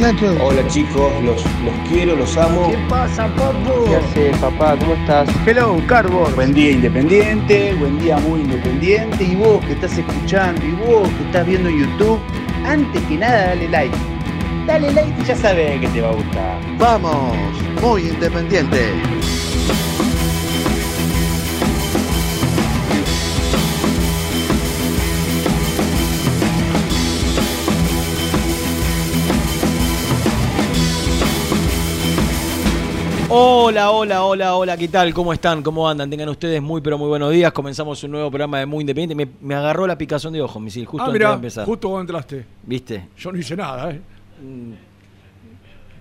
Muchachos. Hola chicos, los, los quiero, los amo. pasa, papu? ¿Qué haces papá? ¿Cómo estás? Hello, Carbon. Buen día independiente, buen día muy independiente. Y vos que estás escuchando, y vos que estás viendo YouTube, antes que nada dale like. Dale like y ya sabes que te va a gustar. Vamos, muy independiente. Hola, hola, hola, hola, ¿qué tal? ¿Cómo están? ¿Cómo andan? Tengan ustedes muy, pero muy buenos días. Comenzamos un nuevo programa de Muy Independiente. Me, me agarró la picazón de ojo, misil, justo Ah, antes de empezar. justo cuando entraste. ¿Viste? Yo no hice nada, ¿eh?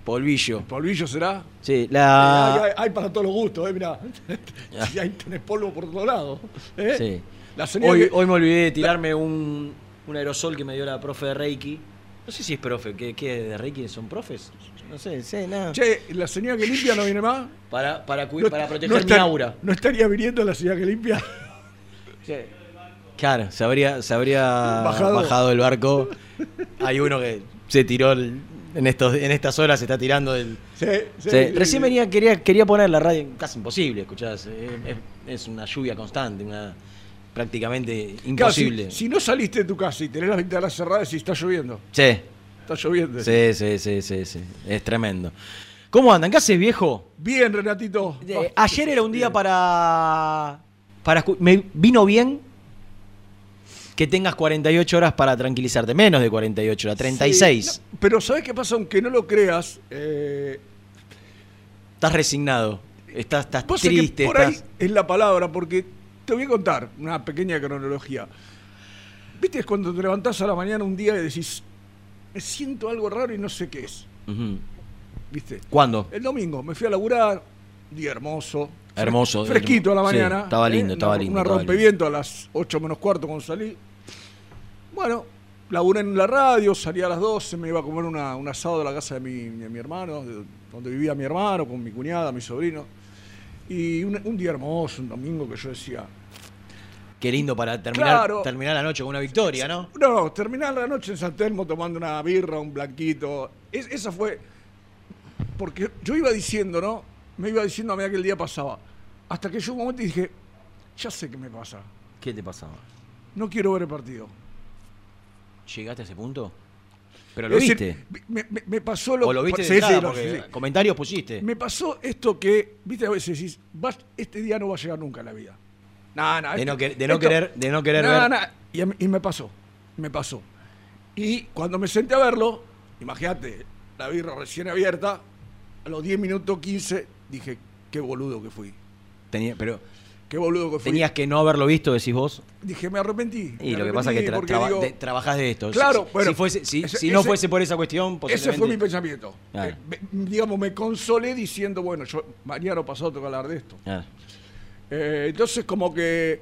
Polvillo. ¿Polvillo será? Sí, Eh, la... hay, hay- hay para todos los gustos, ¿eh? Mirá. si ahí tenés polvo por todos lados. ¿eh? Sí. La Hoy, que- hoy me olvidé de tirarme un, un aerosol que me dio la profe de Reiki. No sé si es profe, ¿qué, qué de Reiki son profes? No sé, sí, nada. Che, la señora que limpia no viene más. Para, para, No- para proteger no mi aura. ¿No estaría viniendo la señora que limpia? Claro, se habría, se habría Bajado. bajado. del barco. Hay uno que se tiró el- en estos en estas horas se está tirando del. Sí, sí, Sí, sí, Recién sí. venía, quería, quería poner la radio, casi imposible, escuchás. eh, Es, es una lluvia constante, una prácticamente Claro, si- imposible. si, no saliste de tu casa y tenés las ventanas cerradas y está lloviendo. Sí, Está lloviendo. sí, sí, sí, sí, sí. Es tremendo. ¿Cómo andan? ¿Qué haces, viejo? Bien, Renatito. Eh, ayer era un día para. para me vino bien que tengas 48 horas para tranquilizarte. Menos de 48 horas, 36. Sí, no, pero ¿sabés qué pasa? Aunque no lo creas, eh, Estás resignado. Estás, estás Vos sabés que triste. por estás... ahí es la palabra, porque te voy a contar una pequeña cronología. ¿Viste? Es cuando te levantás a la mañana un día y decís, me siento algo raro y no sé qué es. ¿Viste? ¿Cuándo? El domingo me fui a laburar, día hermoso. Hermoso, Fresquito a la sí, mañana. estaba lindo, ¿eh? estaba Una- lindo, Una estaba rompeviento a las 8 menos cuarto cuando salí. Bueno, laburé en la radio, salí a las 12, me iba a comer una- un asado de la casa de mi, de mi hermano, de donde vivía mi hermano, con mi cuñada, mi sobrino. Y un, un día hermoso, un domingo que yo decía, Qué lindo para terminar, Claro. terminar la noche con una victoria, ¿no? no, terminar la noche en San Telmo tomando una birra, un blanquito. Es- esa fue. Porque yo iba diciendo, ¿no? Me iba diciendo a medida que el día pasaba. Hasta que llegó un momento y dije, ya sé qué me pasa. ¿Qué te pasaba? No quiero ver el partido. ¿Llegaste a ese punto? ¿Pero lo Es viste? decir, me, me- me pasó lo ¿O lo viste de sí, sí, entrada? lo- Porque sí, sí. comentarios pusiste. Me pasó esto que, viste, a veces decís, "Vas- este día no va a llegar nunca a la vida. No, no, De no de no esto- querer- de no querer ver. y, a me pasó, me pasó. Y cuando me senté a verlo, imagínate, la birra recién abierta, a los 10 minutos 15, dije, qué boludo que fui. Tenía- pero Qué boludo que fui. tenías que no haberlo visto, decís vos. Dije, me arrepentí. Y me lo que pasa es que arrepentí tra- porque traba- digo, de- trabajás de esto. Claro, si, bueno, si fuese- si- ese- si no ese- fuese por esa cuestión, Ese fue mi pensamiento. Eh, me- digamos, me consolé diciendo, bueno, yo mañana pasado tengo que hablar de esto. Eh, entonces, como que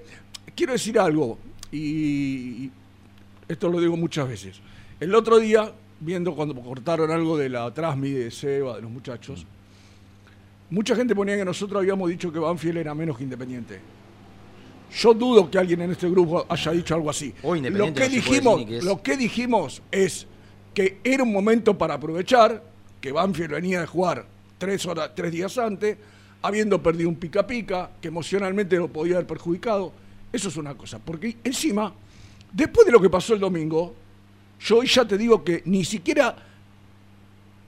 quiero decir algo, y, esto lo digo muchas veces. El otro día viendo cuando cortaron algo de la Trasmi de Seba, de los muchachos, mucha gente ponía que nosotros habíamos dicho que Banfield era menos que Independiente. Yo dudo que alguien en este grupo haya dicho algo así. Lo que, no dijimos, que es. lo que dijimos es que era un momento para aprovechar que Banfield venía de jugar tres, horas, tres días antes, habiendo perdido un pica pica, que emocionalmente lo podía haber perjudicado. Eso es una cosa. Porque encima, después de lo que pasó el domingo, yo hoy ya te digo que ni siquiera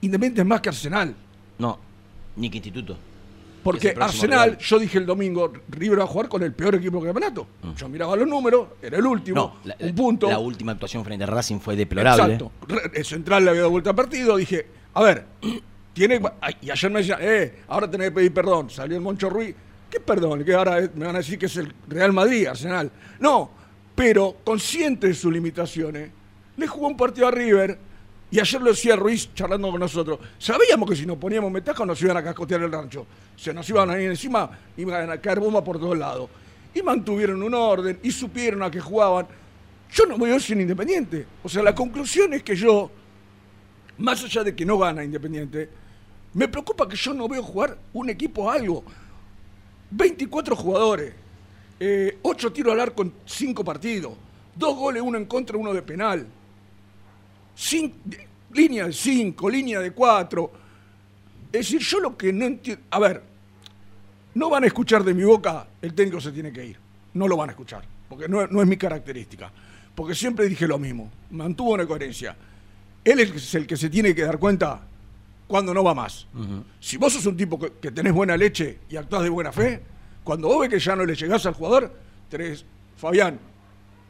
Independiente es más que Arsenal. No, ni que instituto. Porque Arsenal, rival. yo dije el domingo, River va a jugar con el peor equipo del campeonato. Yo miraba los números, era el último, Mm. No, la, un punto. la última actuación frente a Racing fue deplorable. Exacto. El central le había dado vuelta al partido. Dije, a ver, Y ayer me decían, eh, ahora tenés que pedir perdón. Salió el Moncho Ruiz. ¿Qué perdón? Que ahora me van a decir que es el Real Madrid, Arsenal. No, pero consciente de sus limitaciones, le jugó un partido a River. Y ayer lo decía Ruiz charlando con nosotros. Sabíamos que si nos poníamos metajo nos iban a cascotear el rancho. Se nos iban a ir encima, iban a caer bombas por todos lados. Y mantuvieron un orden y supieron a qué jugaban. Yo no voy a ser independiente. O sea, la conclusión es que yo, más allá de que no gana Independiente, me preocupa que yo no veo jugar un equipo algo. 24 jugadores, 8 tiros al arco en 5 partidos, 2 goles, uno en contra, uno de penal. Línea de 5, línea de 4. Es decir, yo lo que no entiendo. A ver, no van a escuchar de mi boca el técnico se tiene que ir. No lo van a escuchar, porque no, no es mi característica. Porque siempre dije lo mismo, mantuvo una coherencia. Él es el que se tiene que dar cuenta cuando no va más. Si vos sos un tipo que, que tenés buena leche y actuás de buena fe, cuando vos ves que ya no le llegás al jugador, tenés, Fabián,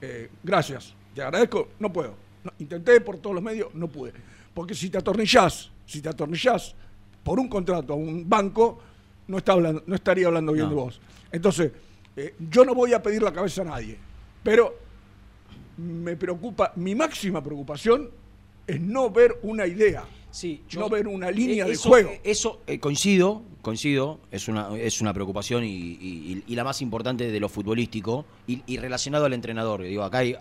eh, gracias, te agradezco, no puedo. No, intenté por todos los medios, no pude. Porque si te atornillás, si te atornillás por un contrato a un banco, no, está hablando, no estaría hablando bien No. de vos. Entonces, eh, yo no voy a pedir la cabeza a nadie, pero me preocupa, mi máxima preocupación es no ver una idea, Sí, no ver una línea Eh, de eso- juego. eh, Eso eh, coincido, coincido, es una, es una preocupación y, y- y la más importante de lo futbolístico y, y relacionado al entrenador. Digo, acá hay,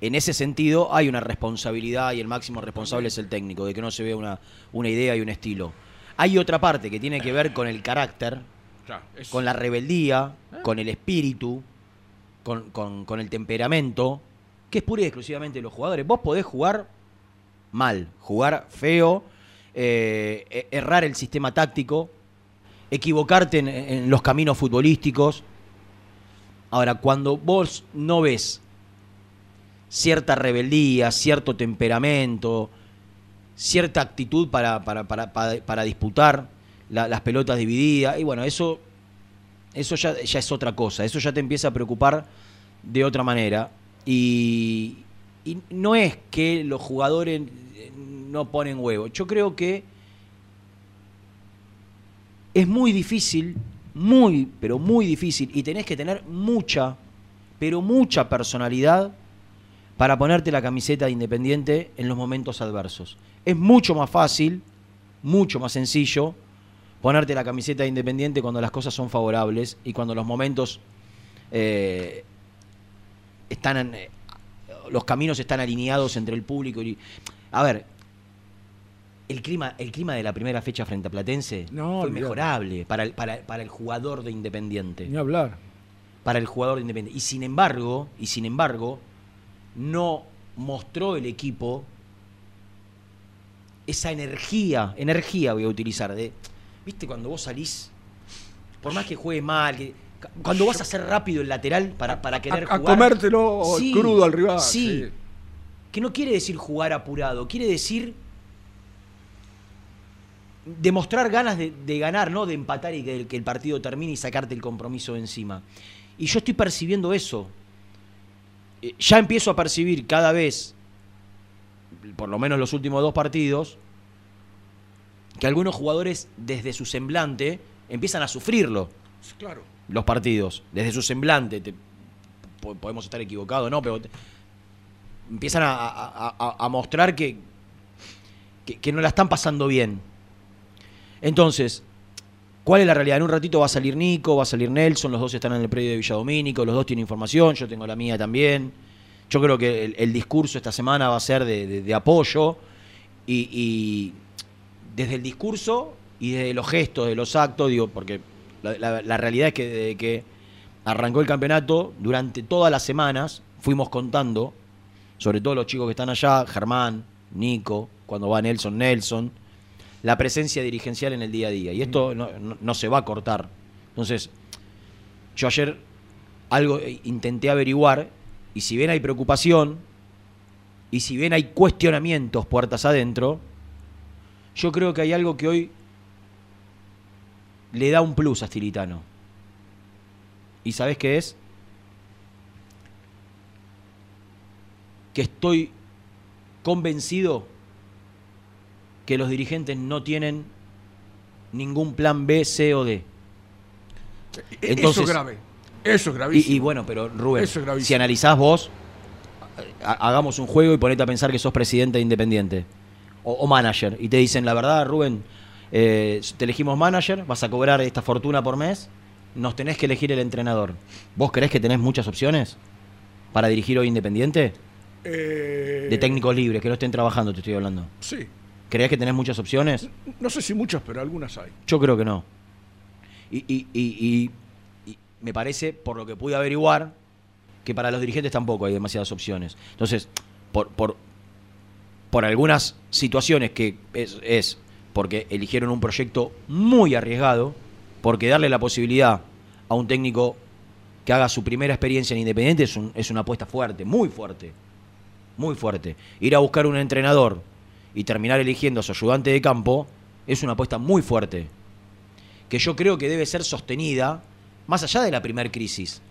en ese sentido hay una responsabilidad y el máximo responsable es el técnico, de que no se vea una, una idea y un estilo. Hay otra parte que tiene que ver con el carácter, con la rebeldía, con el espíritu, con, con- con el temperamento, que es pura y exclusivamente de los jugadores. Vos podés jugar mal, jugar feo, eh, e- errar el sistema táctico, equivocarte en, los caminos futbolísticos. Ahora, cuando vos no ves cierta rebeldía, cierto temperamento, cierta actitud para, para, para- para- disputar la- las pelotas divididas, y bueno, eso, eso ya, ya es otra cosa, eso ya te empieza a preocupar de otra manera. Y, y no es que los jugadores eh, no ponen huevo, yo creo que es muy difícil, muy, pero muy difícil, y tenés que tener mucha, pero mucha personalidad para ponerte la camiseta de Independiente en los momentos adversos. Es mucho más fácil, mucho más sencillo ponerte la camiseta de Independiente cuando las cosas son favorables y cuando los momentos eh, están en- los caminos están alineados entre el público y a ver el clima el clima de la primera fecha frente a Platense No, fue mejorable para el, para, para el jugador de Independiente Ni hablar. para el jugador de Independiente. Y sin embargo, y sin embargo, no mostró el equipo esa energía, energía voy a utilizar, de, viste, cuando vos salís, por más que juegue mal, que- cuando vas a hacer rápido el lateral para, para querer a, a jugar. comértelo Sí, crudo al rival. Sí, que no quiere decir jugar apurado, quiere decir demostrar ganas de, de ganar, no de empatar y que el, que el partido termine y sacarte el compromiso de encima. Y yo estoy percibiendo eso. Eh, Ya empiezo a percibir cada vez, por lo menos los últimos dos partidos, que algunos jugadores desde su semblante empiezan a sufrirlo Claro. Los partidos, desde su semblante. te- po- podemos estar equivocados, ¿no? Pero empiezan a, mostrar que, que, no la están pasando bien. Entonces, ¿cuál es la realidad? En un ratito va a salir Nico, va a salir Nelson, los dos están en el predio de Villadomínico, los dos tienen información, yo tengo la mía también. Yo creo que el, discurso esta semana va a ser de apoyo Y, y desde el discurso y desde los gestos, de los actos, digo, porque la, la- la realidad es que desde que arrancó el campeonato, durante todas las semanas fuimos contando, sobre todo los chicos que están allá, Germán, Nico, cuando va Nelson, Nelson, la presencia dirigencial en el día a día. Y esto no, no- no se va a cortar. Entonces, yo ayer algo eh, intenté averiguar, y si bien hay preocupación, y si bien hay cuestionamientos puertas adentro, yo creo que hay algo que hoy le da un plus a Stilitano. ¿Y sabes qué es? Que estoy convencido que los dirigentes no tienen ningún plan B, C o D. eso es grave. Eso es gravísimo. y bueno, pero Rubén, Eso es si analizás vos, ha- hagamos un juego y ponete a pensar que sos presidente de Independiente o, o manager y te dicen, la verdad, Rubén, eh, te elegimos manager, vas a cobrar esta fortuna por mes, nos tenés que elegir el entrenador. ¿Vos creés que tenés muchas opciones para dirigir hoy Independiente? Eh, De técnicos libres, que no estén trabajando, te estoy hablando. Sí. ¿Creés que tenés muchas opciones? No sé si muchas, pero algunas hay. Yo creo que no. Y, y- y- y- y me parece, por lo que pude averiguar, que para los dirigentes tampoco hay demasiadas opciones. Entonces, por, por, por algunas situaciones que es, es porque eligieron un proyecto muy arriesgado, porque darle la posibilidad a un técnico que haga su primera experiencia en Independiente es, un- es una apuesta fuerte, muy fuerte, muy fuerte. Ir a buscar un entrenador y terminar eligiendo a su ayudante de campo es una apuesta muy fuerte, que yo creo que debe ser sostenida más allá de la primer crisis.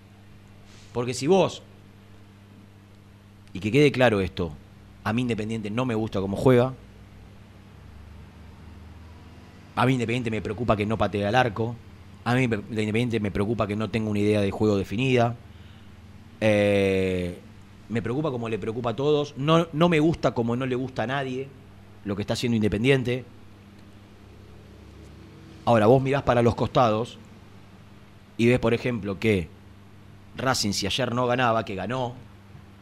Porque si vos, y que quede claro esto, a mí Independiente no me gusta cómo juega, a mí Independiente me preocupa que no patee al arco, a mí de Independiente me preocupa que no tenga una idea de juego definida, eh, me preocupa como le preocupa a todos, no, no me gusta como no le gusta a nadie lo que está haciendo Independiente. Ahora, vos mirás para los costados y ves, por ejemplo, que Racing, si ayer no ganaba, que ganó,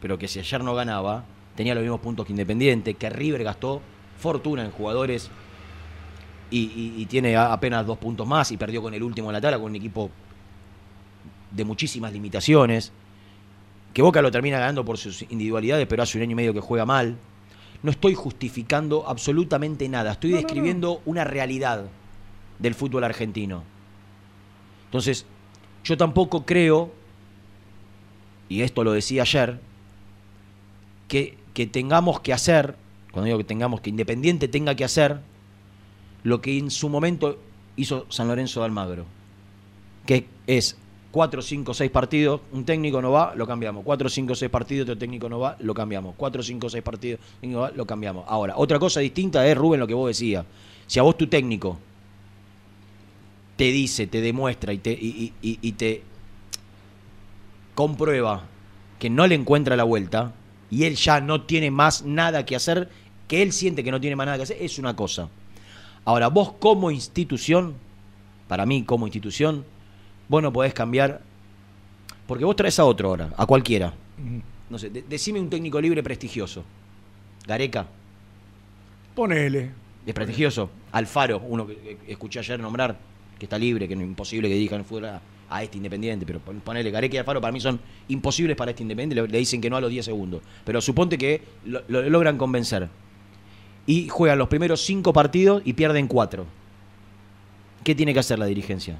pero que si ayer no ganaba, tenía los mismos puntos que Independiente, que River gastó fortuna en jugadores y, y- y tiene apenas dos puntos más y perdió con el último en la tabla, con un equipo de muchísimas limitaciones. Que Boca lo termina ganando por sus individualidades, pero hace un año y medio que juega mal. No estoy justificando absolutamente nada, estoy No, no, no. describiendo una realidad del fútbol argentino. Entonces, yo tampoco creo, y esto lo decía ayer, que, que tengamos que hacer, cuando digo que tengamos que Independiente tenga que hacer, lo que en su momento hizo San Lorenzo de Almagro, que es 4, 5, 6 partidos, un técnico no va, lo cambiamos. 4, 5, 6 partidos, otro técnico no va, lo cambiamos. 4, 5, 6 partidos, no va, lo cambiamos. Ahora, otra cosa distinta es, Rubén, lo que vos decías. Si a vos tu técnico te dice, te demuestra y te comprueba que no le encuentra la vuelta y él ya no tiene más nada que hacer, que él siente que no tiene más nada que hacer, es una cosa. Ahora, vos como institución, para mí como institución, vos no podés cambiar, porque vos traes a otro ahora, a cualquiera. No sé, de- decime un técnico libre prestigioso. Gareca, Ponele. es prestigioso. Alfaro, uno que, escuché ayer nombrar, que está libre, que no es imposible que dirija en el fútbol a, este Independiente, pero pon- ponele Gareca y Alfaro para mí son imposibles para este Independiente, le, le dicen que no a los 10 segundos. Pero suponte que lo, lo logran convencer. Y juegan los primeros 5 partidos y pierden 4. ¿Qué tiene que hacer la dirigencia?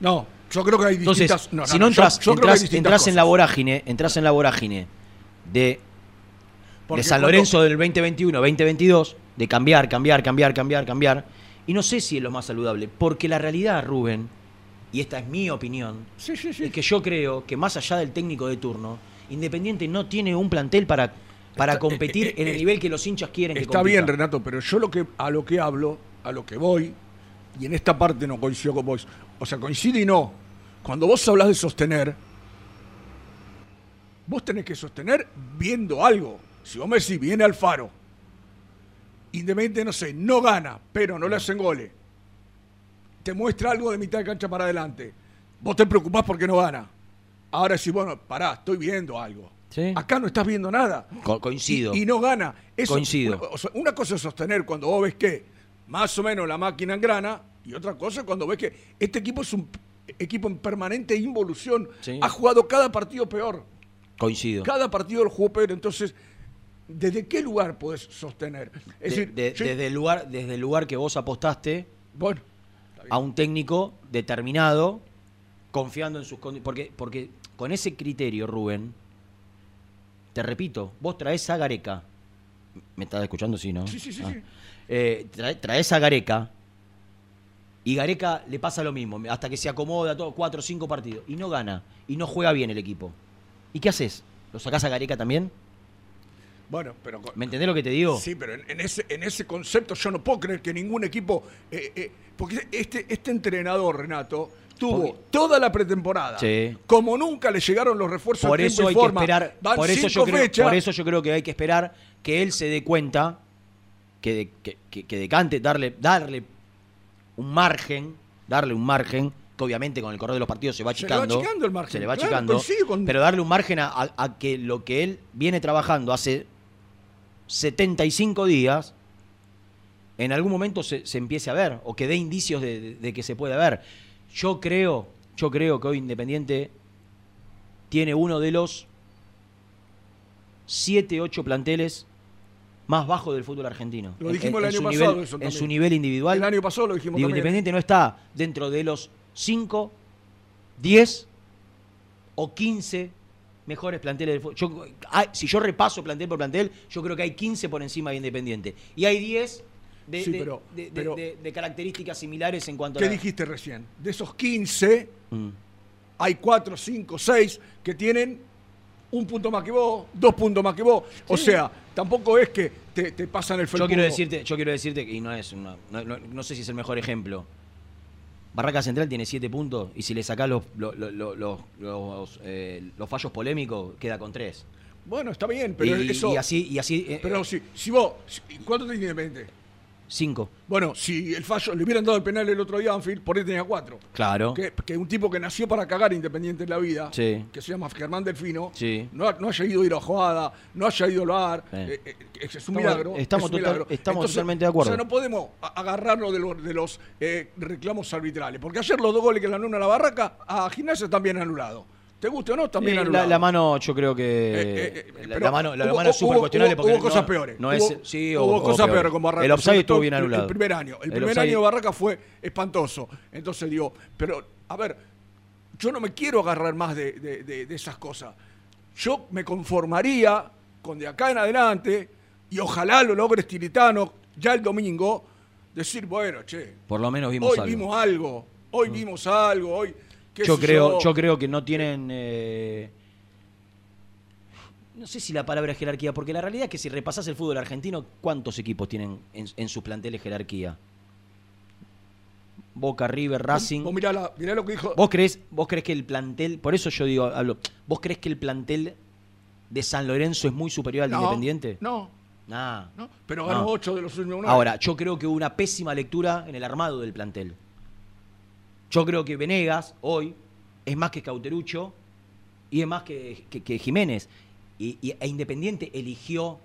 No, yo creo que hay Entonces, distintas. no, no, si no, yo- entras, yo entras, entras en la vorágine, entras en la vorágine de, Porque de San cuando- Lorenzo del 2021, 2022, de cambiar, cambiar, cambiar, cambiar, cambiar. Y no sé si es lo más saludable, porque la realidad, Rubén, y esta es mi opinión, Sí, sí, sí. es que yo creo que más allá del técnico de turno, Independiente no tiene un plantel para, para competir eh, en el eh, nivel que los hinchas quieren Está bien, Renato, pero yo lo que a lo que hablo, a lo que voy, y en esta parte no coincido con vos. O sea, coincide y no. Cuando vos hablas de sostener, vos tenés que sostener viendo algo. Si vos me decís, viene Alfaro, Independiente, no sé, no gana, pero no le hacen goles. Te muestra algo de mitad de cancha para adelante. Vos te preocupás porque no gana. Ahora sí, bueno, pará, estoy viendo algo. Sí. Acá no estás viendo nada. Co- coincido. Y, y no gana. Eso, Coincido. Una, o sea, una cosa es sostener cuando vos ves que más o menos la máquina engrana, y otra cosa es cuando ves que este equipo es un equipo en permanente involución. Sí. Ha jugado cada partido peor. Coincido. Cada partido lo jugó peor. Entonces, ¿desde qué lugar podés sostener? Es De- decir, de- desde, el lugar, desde el lugar que vos apostaste bueno, a un técnico determinado, confiando en sus condiciones. Porque, porque con ese criterio, Rubén, te repito, vos traes a Gareca. ¿Me estás escuchando? Sí, ¿no? Sí, sí, sí, Ah. sí. Eh, trae- traes a Gareca y Gareca le pasa lo mismo, hasta que se acomoda todo, cuatro o cinco partidos, y no gana, y no juega bien el equipo. ¿Y qué haces? ¿Lo sacás a Gareca también? bueno, pero ¿Me entendés lo que te digo? Sí, pero en, en ese, en ese concepto yo no puedo creer que ningún equipo. eh, eh, porque este, este entrenador, Renato, tuvo Porque- toda la pretemporada. Sí. Como nunca le llegaron los refuerzos por eso hay que esperar Van por eso yo creo fechas. por eso yo creo que hay que esperar que él se dé cuenta que, de- que, que- que decante darle darle un margen darle un margen que obviamente con el correr de los partidos se va Se le va achicando el margen, se le va claro, achicando coincido con- pero darle un margen a, a- a que lo que él viene trabajando hace 75 días en algún momento se, se empiece a ver o que dé indicios de, de- de que se puede ver. Yo creo, yo creo que hoy Independiente tiene uno de los 7, 8 planteles más bajos del fútbol argentino. Lo dijimos en, el año nivel, pasado eso En su nivel individual. El año pasado lo dijimos Digo, también. Independiente no está dentro de los 5, 10 o 15 mejores planteles del fútbol. Yo- hay- si yo repaso plantel por plantel, yo creo que hay 15 por encima de Independiente. Y hay 10 de, sí, pero, de, pero, de, características similares en cuanto a. ¿Qué dijiste recién? De esos 15, mm. hay 4, 5, 6 que tienen un punto más que vos, dos puntos más que vos. Sí. O sea, tampoco es que te, te pasan el felpudo. Yo quiero decirte, yo quiero decirte, y no es una, no, no, no, sé si es el mejor ejemplo. Barraca Central tiene 7 puntos y si le sacás los, los, los, los, eh, los fallos polémicos, queda con 3. Bueno, está bien, pero y, eso. Y así, y así. Eh, pero eh, si, si vos. Si, ¿Cuánto te tiene 20? Cinco. Bueno, si el fallo le hubieran dado el penal el otro día Anfield, por ahí tenía cuatro. Claro. Que, un tipo que nació para cagar Independiente en la vida, sí. que se llama Germán Delfino, sí. no, no, haya ido a ir a no haya ido al bar, sí. Eh, eh, es, un milagro, estamos, totalmente de acuerdo. O sea, no podemos agarrarlo de los, eh, reclamos arbitrales, porque ayer los dos goles que le anularon a la Barraca a Gimnasia también anulado. ¿Te guste o no? También la, la mano, yo creo que. Eh, eh, eh, la, mano, la hubo- mano es súper hubo- cuestionable hubo- porque hubo cosas peores. No Hubo- es, sí, hubo cosas peores con Barraca. El offside estuvo bien anulado. El primer año. El, El primer año de Barraca fue espantoso. Entonces digo, pero, a ver, yo no me quiero agarrar más de, de- de- de esas cosas. Yo me conformaría con de acá en adelante, y ojalá lo logres Tiritano ya el domingo, decir, bueno, che, Por lo menos vimos hoy algo. Mm. vimos algo, hoy vimos algo, hoy. Yo creo, yo creo que no tienen. eh, no sé si la palabra es jerarquía, porque la realidad es que si repasás el fútbol argentino, ¿cuántos equipos tienen en, en sus planteles jerarquía? Boca, River, Racing. Vos mirá, la- mirá lo que dijo. ¿Vos crees, ¿Vos crees que el plantel, por eso yo digo, hablo, ¿vos crees que el plantel de San Lorenzo es muy superior al de Independiente? No, Nah. no, pero ganó No. 8 de los últimos. Ahora, yo creo que hubo una pésima lectura en el armado del plantel. Yo creo que Venegas hoy es más que Cauterucho y es más que, que- que Jiménez. Y, y- e Independiente eligió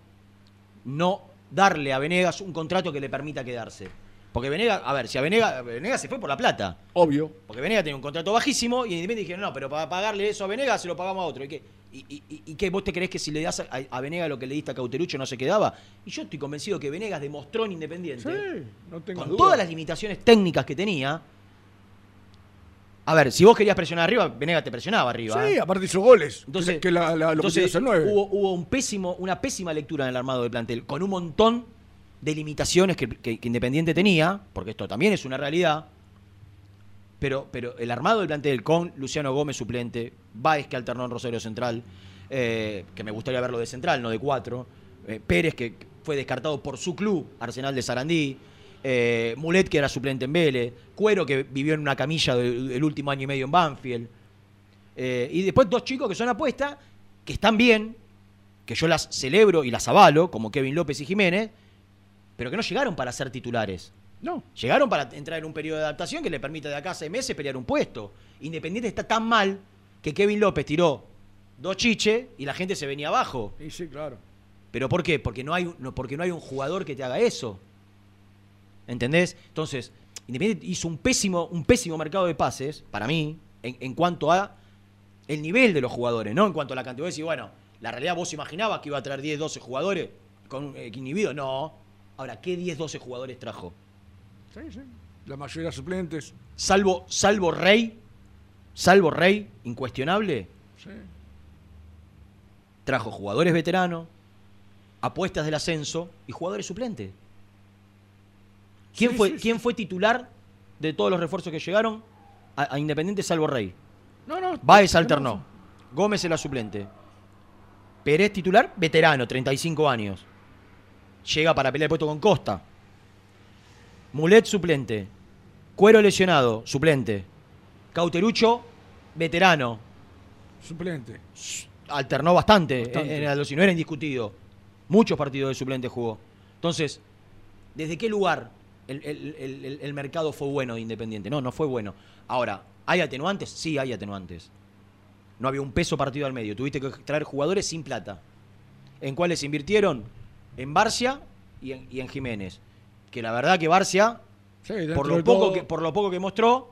no darle a Venegas un contrato que le permita quedarse. Porque Venegas, a ver, si a Venegas, Venegas se fue por la plata. Obvio. Porque Venegas tenía un contrato bajísimo y Independiente dijeron, no, pero para pagarle eso a Venegas se lo pagamos a otro. ¿Y qué, y, y- y- y qué, vos te creés que si le das a, a Venegas lo que le diste a Cauterucho no se quedaba? Y yo estoy convencido que Venegas demostró en Independiente, Sí, no tengo con duda. todas las limitaciones técnicas que tenía. A ver, si vos querías presionar arriba, Venegas te presionaba arriba. Sí, ¿eh? aparte hizo goles. Entonces, que, que la, la- lo entonces, que tiene es el 9. Hubo, hubo un pésimo, una pésima lectura en el armado del plantel, con un montón de limitaciones que Independiente tenía, porque esto también es una realidad. Pero, pero el armado del plantel con Luciano Gómez suplente, Báez que alternó en Rosario Central, eh, que me gustaría verlo de central, no de cuatro, eh, Pérez que fue descartado por su club, Arsenal de Sarandí, eh, Mulet que era suplente en Vélez, Cuero que vivió en una camilla del, el último año y medio en Banfield, eh, y después dos chicos que son apuestas, que están bien, que yo las celebro y las avalo, como Kevin López y Jiménez, pero que no llegaron para ser titulares. No. Llegaron para entrar en un periodo de adaptación que le permita de acá a seis meses pelear un puesto. Independiente está tan mal que Kevin López tiró dos chiches y la gente se venía abajo. Y sí, claro. ¿Pero por qué? Porque no hay, no, porque no hay un jugador que te haga eso. ¿Entendés? Entonces, Independiente hizo un pésimo, un pésimo mercado de pases, para mí, en, en cuanto a el nivel de los jugadores, no en cuanto a la cantidad. Decís, bueno, la realidad vos imaginabas que iba a traer 10, 12 jugadores con eh, inhibido. No. Ahora, ¿qué 10, 12 jugadores trajo? Sí, sí. La mayoría suplentes. Salvo, salvo Rey, salvo Rey, incuestionable, Sí. trajo jugadores veteranos, apuestas del ascenso y jugadores suplentes. ¿Quién, Sí, fue, sí, sí. ¿Quién fue titular de todos los refuerzos que llegaron a, a Independiente salvo Rey? No, no. Baez alternó. Gómez era suplente. Pérez titular, veterano, 35 años. Llega para pelear el puesto con Costa. Mulet suplente. Cuero lesionado, suplente. Cauterucho, veterano. Suplente. Alternó bastante, Bastante. en Aldo, si no era indiscutido. Muchos partidos de suplente jugó. Entonces, ¿desde qué lugar el, el- el- mercado fue bueno de Independiente? No, no fue bueno. Ahora, ¿hay atenuantes? Sí, hay atenuantes. No había un peso partido al medio. Tuviste que traer jugadores sin plata. ¿En cuáles se invirtieron? En Barcia y en, y en Jiménez. Que la verdad que Barcia, Sí, por lo, poco todo- que, por lo poco que mostró,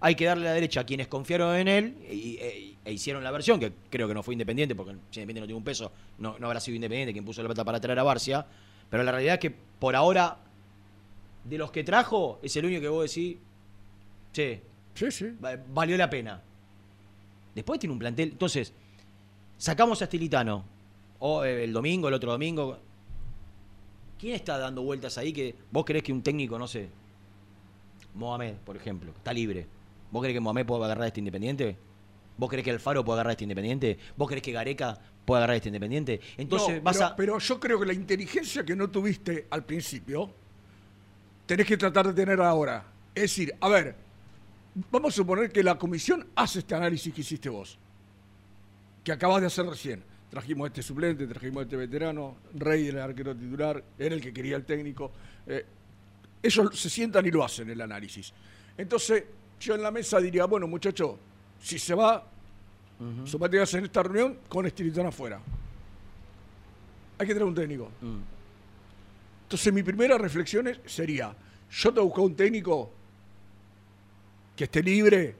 hay que darle la derecha a quienes confiaron en él y- e, e hicieron la versión, que creo que no fue independiente, porque si Independiente no tiene un peso, no, no habrá sido Independiente quien puso la plata para traer a Barcia. Pero la realidad es que por ahora, de los que trajo, es el único que vos decís, che, Sí, sí. va- valió la pena. Después tiene un plantel. Entonces, sacamos a Stilitano. O eh, el domingo, el otro domingo. ¿Quién está dando vueltas ahí que vos creés que un técnico, no sé, Mohamed, por ejemplo, está libre? ¿Vos creés que Mohamed puede agarrar a este independiente? ¿Vos creés que Alfaro puede agarrar a este independiente? ¿Vos creés que Gareca puede agarrar a este independiente? Entonces No, vas pero, a. pero yo creo que la inteligencia que no tuviste al principio, tenés que tratar de tener ahora. Es decir, a ver, vamos a suponer que la comisión hace este análisis que hiciste vos, que acabas de hacer recién. Trajimos a este suplente, trajimos a este veterano, Rey el arquero titular, era el que quería el técnico. eh, ellos se sientan y lo hacen el análisis. Entonces, yo en la mesa diría, bueno, muchacho, si se va, uh en esta reunión con Estilitano afuera. Hay que traer un técnico. Mm. Entonces, mi primera reflexión es- sería: yo te busco un técnico que esté libre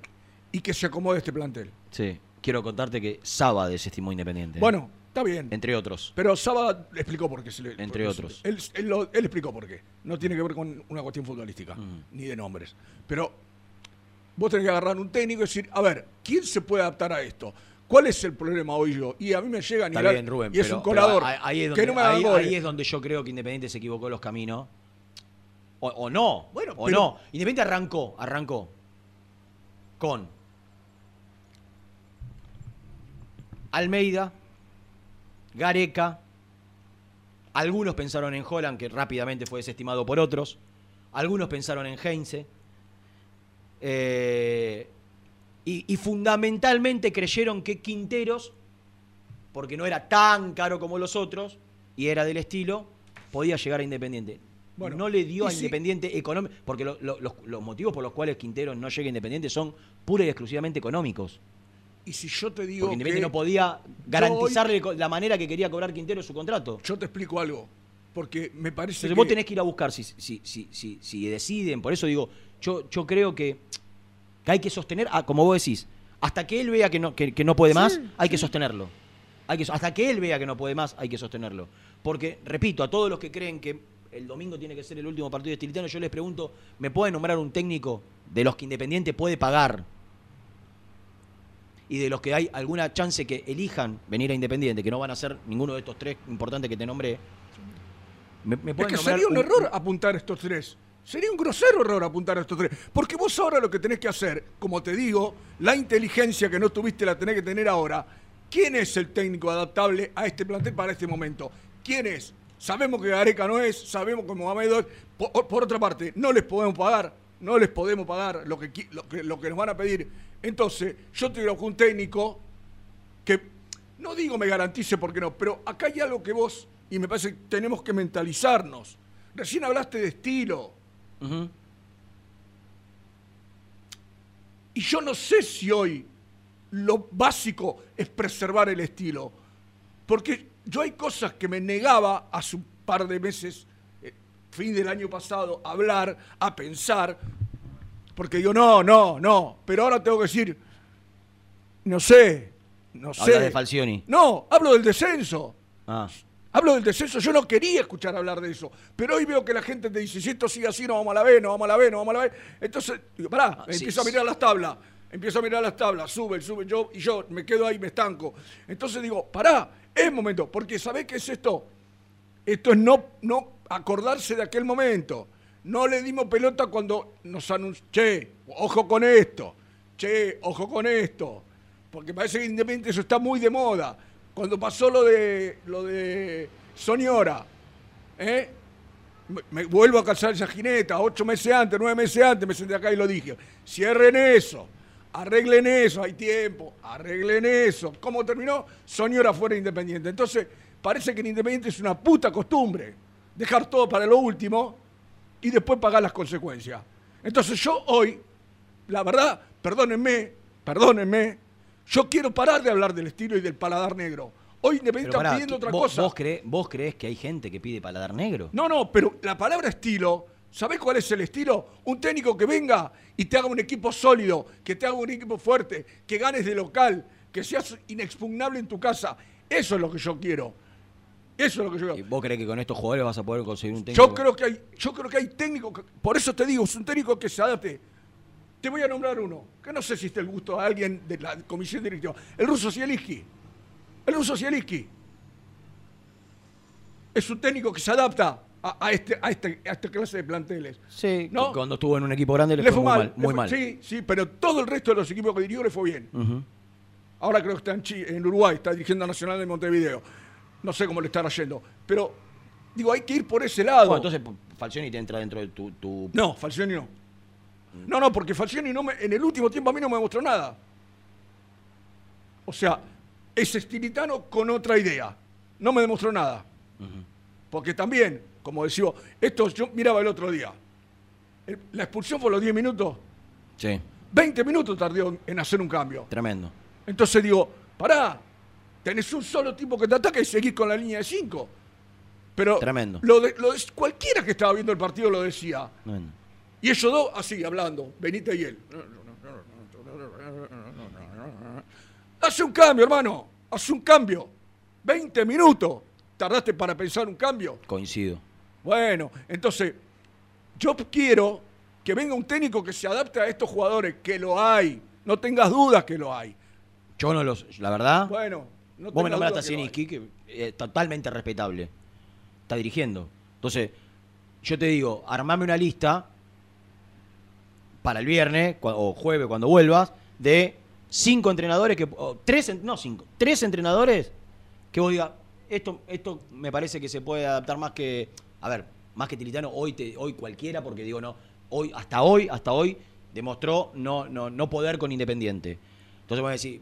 y que se acomode a este plantel. Sí, quiero contarte que Saba desestimó Independiente. Bueno, está bien. Entre otros. Pero Saba explicó por qué se le. Entre por otros. él, él lo- él explicó por qué. No tiene que ver con una cuestión futbolística, Mm. ni de nombres. Pero vos tenés que agarrar un técnico y decir: a ver, ¿quién se puede adaptar a esto? ¿Cuál es el problema hoy yo? Y a mí me llega a Está nivel. bien, Rubén. y es pero- un colador. ahí, es que donde, no me hagan ahí- goles. ahí es donde yo creo que Independiente se equivocó los caminos. O, o no. Bueno, o pero- no. Independiente arrancó, arrancó con Almeida, Gareca. Algunos pensaron en Holland, que rápidamente fue desestimado por otros. Algunos pensaron en Heinze. Eh, y, y fundamentalmente creyeron que Quinteros, porque no era tan caro como los otros, y era del estilo, podía llegar a Independiente. Bueno, no le dio a si- Independiente económico, porque lo- lo- los, los motivos por los cuales Quinteros no llega a Independiente son pura y exclusivamente económicos. Y si yo te digo. Porque Independiente que no podía garantizarle la manera que quería cobrar Quintero su contrato. Yo te explico algo. Porque me parece Entonces que. vos tenés que ir a buscar si, si, si, si, si deciden. Por eso digo, yo, yo creo que, que hay que sostener, ah, como vos decís, hasta que él vea que no, que, que no puede más, hay que sostenerlo. Hay que, hasta que él vea que no puede más, hay que sostenerlo. Porque, repito, a todos los que creen que el domingo tiene que ser el último partido de Estilitano, yo les pregunto, ¿me puede nombrar un técnico de los que Independiente puede pagar? Y de los que hay alguna chance que elijan venir a Independiente, que no van a ser ninguno de estos tres importantes que te nombré. ¿Me, me Es pueden que nombrar sería un error apuntar a estos tres. Sería un grosero error apuntar a estos tres. Porque vos ahora lo que tenés que hacer, como te digo, la inteligencia que no tuviste la tenés que tener ahora. ¿Quién es el técnico adaptable a este plantel para este momento? ¿Quién es? Sabemos que Gareca no es, sabemos que Mohamed. Por, por otra parte, no les podemos pagar, no les podemos pagar lo que, lo que, nos van a pedir. Entonces, yo te digo un técnico que no digo me garantice porque no, pero acá hay algo que vos, y me parece que tenemos que mentalizarnos. Recién hablaste de estilo. Y yo no sé si hoy lo básico es preservar el estilo. Porque yo hay cosas que me negaba hace un par de meses, eh, fin del año pasado, a hablar, a pensar, porque digo, no, no, no, pero ahora tengo que decir, no sé, no sé. Hablas de Falcioni. No, hablo del descenso. Ah. Hablo del descenso, yo no quería escuchar hablar de eso, pero hoy veo que la gente te dice, si esto sigue así, no vamos a la B, no vamos a la B, no vamos a la B. Entonces, digo, pará, Ah, sí, empiezo a sí. mirar las tablas, empiezo a mirar las tablas, sube, sube, yo, y yo me quedo ahí, me estanco. Entonces digo, pará, es momento, porque ¿sabés qué es esto? Esto es no, no acordarse de aquel momento. No le dimos pelota cuando nos anunció, che, ojo con esto, che, ojo con esto, porque parece que Independiente eso está muy de moda. Cuando pasó lo de lo de Soñora, ¿eh? me, vuelvo a calzar esa jineta, ocho meses antes, nueve meses antes, me senté acá y lo dije. Cierren eso, arreglen eso, hay tiempo, arreglen eso. ¿Cómo terminó? Soñora fuera de Independiente. Entonces, parece que en Independiente es una puta costumbre dejar todo para lo último y después pagar las consecuencias. Entonces yo hoy, la verdad, perdónenme, perdónenme, yo quiero parar de hablar del estilo y del paladar negro. Hoy Independiente está pidiendo otra vos, cosa. Vos, creés, ¿Vos creés que hay gente que pide paladar negro? No, no, pero la palabra estilo, ¿sabés cuál es el estilo? Un técnico que venga y te haga un equipo sólido, que te haga un equipo fuerte, que ganes de local, que seas inexpugnable en tu casa. Eso es lo que yo quiero. Eso es lo que yo ¿Y quiero. ¿Vos creés que con estos jugadores vas a poder conseguir un técnico? Yo creo que hay, yo creo que hay técnicos, por eso te digo, es un técnico que se adapte. Te voy a nombrar uno, que no sé si está el gusto a alguien de la comisión directiva. El ruso Zielinski. El ruso Zielinski. Es un técnico que se adapta a, a este, a, este, a esta clase de planteles. Sí, ¿No? cuando estuvo en un equipo grande le, Le fue, fue muy mal. mal. le Muy fue- mal. Sí, sí, pero todo el resto de los equipos que dirigió le fue bien. Ahora creo que está en, Chi- en Uruguay, está dirigiendo a Nacional de Montevideo. No sé cómo le estará yendo. Pero, digo, hay que ir por ese lado. Bueno, entonces Falcioni te entra dentro de tu... tu- No, Falcioni no. No, no, porque Falcioni no me- en el último tiempo a mí no me demostró nada. O sea, es estilitano con otra idea. No me demostró nada. Porque también, como decía, esto yo miraba el otro día. El- la expulsión fue los 10 minutos. Sí, 20 minutos tardó en- en hacer un cambio. tremendo. Entonces digo, pará, tenés un solo tipo que te ataca y seguís con la línea de 5. Pero Tremendo. Lo de- lo de- cualquiera que estaba viendo el partido lo decía. tremendo. Y ellos dos así, hablando, Benita y él. Hace un cambio, hermano. Hace un cambio. 20 minutos. ¿Tardaste para pensar un cambio? Coincido. Bueno, entonces, yo quiero que venga un técnico que se adapte a estos jugadores, que lo hay. No tengas dudas que lo hay. Yo no los... La verdad... Bueno, no Vos me nombraste a que es totalmente respetable. Está dirigiendo. Entonces, yo te digo, armame una lista para el viernes o jueves cuando vuelvas de cinco entrenadores que o tres no cinco tres entrenadores que vos digas esto esto me parece que se puede adaptar más que a ver más que Tilitano hoy te, hoy cualquiera porque digo no hoy hasta hoy hasta hoy demostró no no no poder con Independiente entonces voy a decir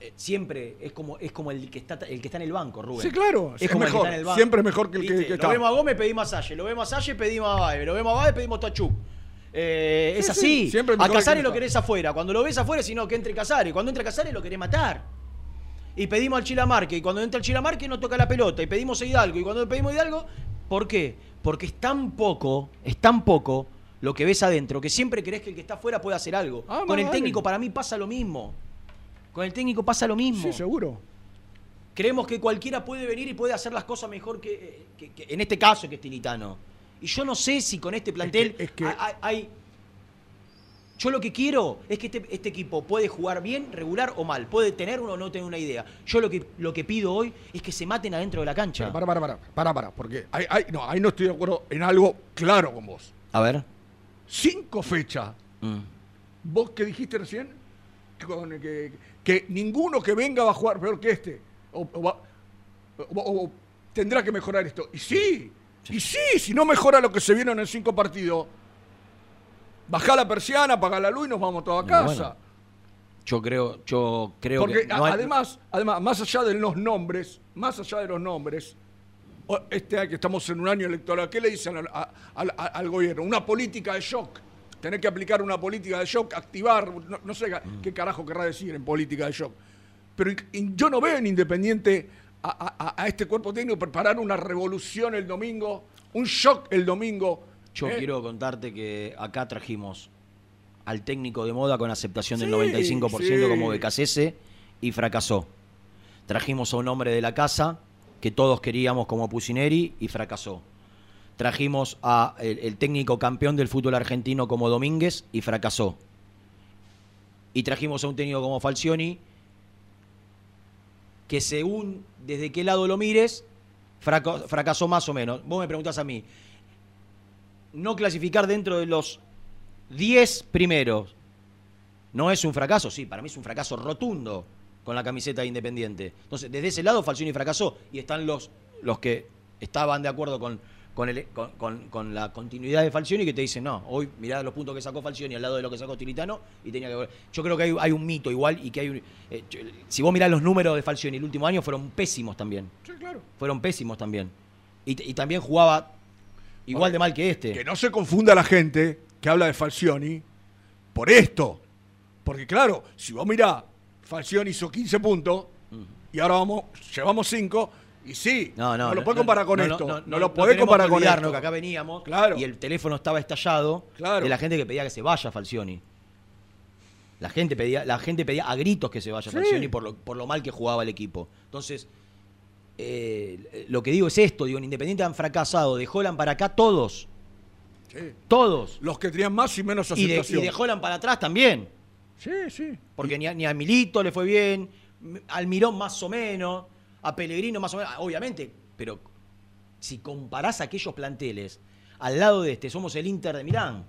eh, siempre es como es como el que está el que está en el banco Rubén Sí, claro, es como el que mejor, está en el banco. siempre es mejor que el que- que lo está. vemos a Gómez pedimos a Salle lo vemos a Salle pedimos a Baez lo vemos a Baez pedimos a Tachuk eh, Sí, es sí, así. siempre a Casares lo querés afuera. Cuando lo ves afuera, sino que entre Casares. Cuando entra Casares lo querés matar. Y pedimos al Chilamarque. Y cuando entra el Chilamarque no toca la pelota. Y pedimos a Hidalgo. Y cuando pedimos a Hidalgo, ¿por qué? Porque es tan poco, es tan poco lo que ves adentro que siempre querés que el que está afuera pueda hacer algo. Ah, Con el vale. técnico para mí pasa lo mismo. Con el técnico pasa lo mismo. Sí, seguro. Creemos que cualquiera puede venir y puede hacer las cosas mejor que, que- que- en este caso que es Tilitano. Y yo no sé si con este plantel es que- hay, Yo lo que quiero es que este, este equipo puede jugar bien, regular o mal. Puede tener uno o no tener una idea. Yo lo que, lo que pido hoy es que se maten adentro de la cancha. Para, para, para, para, para, porque no, ahí no estoy de acuerdo en algo claro con vos. A ver. Cinco fechas. Mm. ¿Vos qué dijiste recién? Que, que- que ninguno que venga va a jugar peor que este. O, o va- o- o tendrá que mejorar esto. Y sí, y sí, si no mejora lo que se vieron en cinco partidos, bajá la persiana, apaga la luz y nos vamos todos a casa. bueno, Yo creo, yo creo Porque que. no hay- además, además, más allá de los nombres, más allá de los nombres, este año que estamos en un año electoral, ¿qué le dicen al, al- gobierno? Una política de shock. Tenés que aplicar una política de shock, activar, no, no sé qué carajo querrá decir en política de shock. Pero yo no veo en Independiente a, a- a- a este cuerpo técnico preparar una revolución el domingo, un shock el domingo. Yo ¿eh? quiero contarte que acá trajimos al técnico de moda con aceptación del Sí, 95% sí. como BKCS y fracasó. Trajimos a un hombre de la casa que todos queríamos como Pusineri y fracasó. Trajimos a el, el técnico campeón del fútbol argentino como Domínguez y fracasó. Y trajimos a un técnico como Falcioni que según desde qué lado lo mires, fracasó más o menos. Vos me preguntás a mí, no clasificar dentro de los 10 primeros no es un fracaso, sí, para mí es un fracaso rotundo con la camiseta de Independiente. Entonces, desde ese lado Falcioni fracasó y están los, los que estaban de acuerdo con, con, el- con- con- con la continuidad de Falcioni que te dicen, no, hoy mirá los puntos que sacó Falcioni al lado de lo que sacó Tiritano y tenía que. Yo creo que hay, hay un mito igual y que hay un- eh, si vos mirás los números de Falcioni el último año fueron pésimos también. Sí, claro. Fueron pésimos también. Y, y también jugaba igual de mal que este. Que no se confunda la gente que habla de Falcioni por esto. Porque claro, si vos mirá, Falcioni hizo 15 puntos y ahora vamos, llevamos 5 y sí, No, no, lo podés comparar con no, esto. no, No, no, lo no podés comparar con esto. que acá veníamos Claro. y el teléfono estaba estallado Claro. de la gente que pedía que se vaya Falcioni. La gente pedía, la gente pedía a gritos que se vaya Sí. Falcioni por lo, por lo mal que jugaba el equipo. Entonces, eh, lo que digo es esto, digo, en Independiente han fracasado, de Holland para acá todos, Sí. todos. Los que tenían más y menos Y de, y aceptación. de Holland para atrás también. Sí, sí. Porque ni a, ni a Milito le fue bien, m- al Mirón más o menos, a Pellegrino más o menos, obviamente, pero si comparás aquellos planteles al lado de este, somos el Inter de Milán.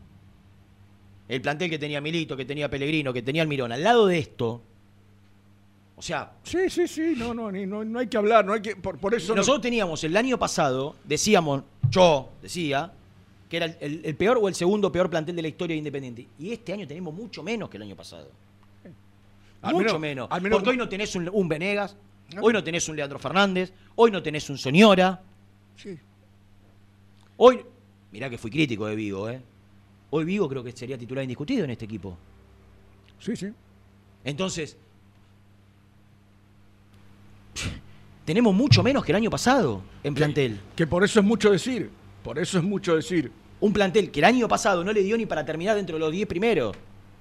El plantel que tenía Milito, que tenía Pellegrino, que tenía el Mirón, al lado de esto, o sea, Sí, sí, sí, no, no, ni- no, no hay que hablar, no hay que, por, por eso no- nosotros teníamos el año pasado, decíamos, yo decía, que era el, el- el peor o el segundo peor plantel de la historia de Independiente. Y este año tenemos mucho menos que el año pasado. Al mucho menos- menos. al menos- Porque hoy no tenés un, un Venegas, hoy no tenés un Leandro Fernández, hoy no tenés un Soñora, Sí. hoy. Mirá que fui crítico de Vigo, ¿eh? Hoy Vigo creo que sería titular indiscutido en este equipo. Sí, sí. Entonces, tenemos mucho menos que el año pasado en plantel. Que por eso es mucho decir. Por eso es mucho decir. Un plantel que el año pasado no le dio ni para terminar dentro de los 10 primeros.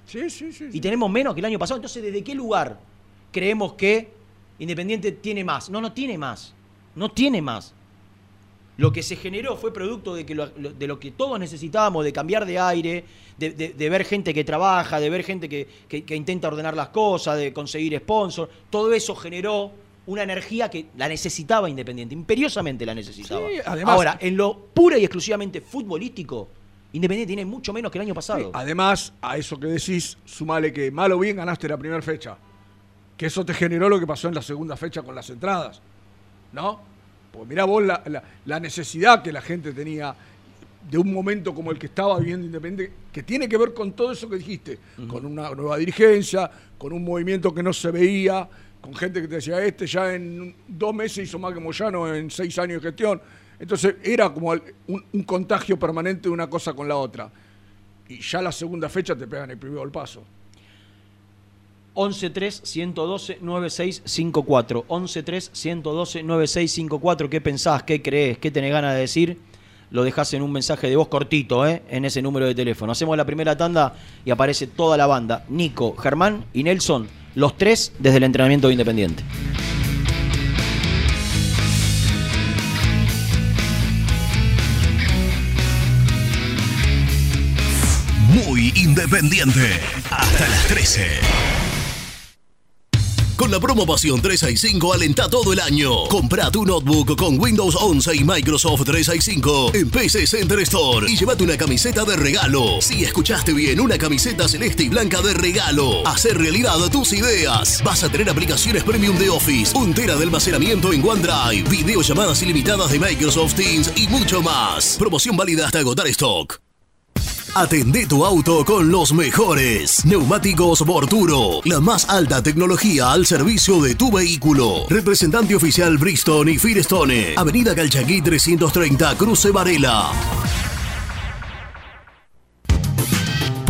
Sí, sí, sí. Y tenemos menos que el año pasado. Entonces, ¿desde qué lugar creemos que Independiente tiene más? No, no tiene más. No tiene más. Lo que se generó fue producto de, que lo, de lo que todos necesitábamos, de cambiar de aire, de, de- de ver gente que trabaja, de ver gente que, que- que intenta ordenar las cosas, de conseguir sponsor. Todo eso generó una energía que la necesitaba Independiente, imperiosamente la necesitaba. Sí, además- Ahora, en lo pura y exclusivamente futbolístico, Independiente tiene mucho menos que el año pasado. Sí, Además, a eso que decís, sumale que mal o bien ganaste la primera fecha. Que eso te generó lo que pasó en la segunda fecha con las entradas. ¿No? Pues mirá vos la, la- la necesidad que la gente tenía de un momento como el que estaba viviendo Independiente, que tiene que ver con todo eso que dijiste, con una nueva dirigencia, con un movimiento que no se veía, con gente que te decía, este ya en dos meses hizo más que Moyano en seis años de gestión. Entonces era como el- un, un contagio permanente de una cosa con la otra. Y ya la segunda fecha te pegan el primer golpazo. 11-3-112-9654. 11-3-112-9654. ¿Qué pensás? ¿Qué crees? ¿Qué tenés ganas de decir? Lo dejás en un mensaje de voz cortito, ¿eh? En ese número de teléfono. Hacemos la primera tanda y aparece toda la banda. Nico, Germán y Nelson. Los tres desde el entrenamiento de Independiente. Muy independiente. Hasta las 13. Con la promo Pasión 365 alenta todo el año. Compra tu notebook con Windows 11 y Microsoft 365 en PC Center Store y llévate una camiseta de regalo. Si escuchaste bien, una camiseta celeste y blanca de regalo. Hacer realidad tus ideas. Vas a tener aplicaciones premium de Office, un tera de almacenamiento en OneDrive, videollamadas ilimitadas de Microsoft Teams y mucho más. Promoción válida hasta agotar stock. Atendé tu auto con los mejores. Neumáticos Borturo. La más alta tecnología al servicio de tu vehículo. Representante oficial Bristol y Firestone. Avenida Calchaquí 330, Cruce Varela.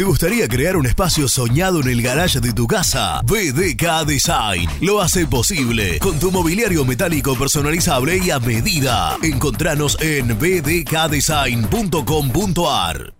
¿Te gustaría crear un espacio soñado en el garage de tu casa? BDK Design lo hace posible con tu mobiliario metálico personalizable y a medida. Encontranos en bdkdesign.com.ar.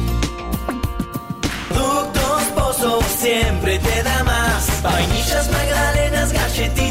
Siempre te da más. Vainillas, magdalenas, galletitas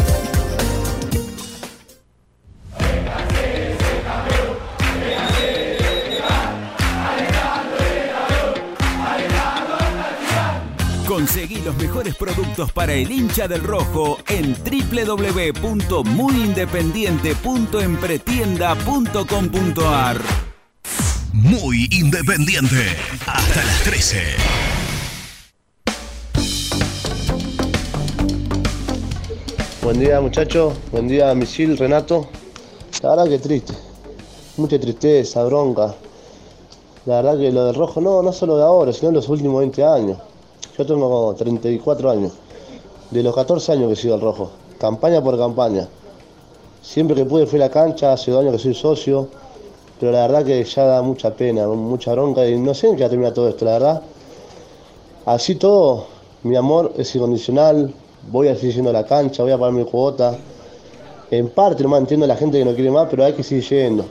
Conseguí los mejores productos para el hincha del rojo en www.muyindependiente.empretienda.com.ar. Muy independiente. Hasta las 13. Buen día muchachos, buen día Misil, Renato. La verdad que triste, mucha tristeza, bronca. La verdad que lo del rojo no, no solo de ahora, sino de los últimos 20 años. Yo tengo 34 años, de los 14 años que sigo al rojo, campaña por campaña. Siempre que pude fui a la cancha, hace dos años que soy socio, pero la verdad que ya da mucha pena, mucha bronca y no sé en qué va a terminar todo esto, la verdad. Así todo, mi amor es incondicional, voy a seguir yendo a la cancha, voy a pagar mi cuota. En parte no entiendo la gente que no quiere más, pero hay que seguir yendo.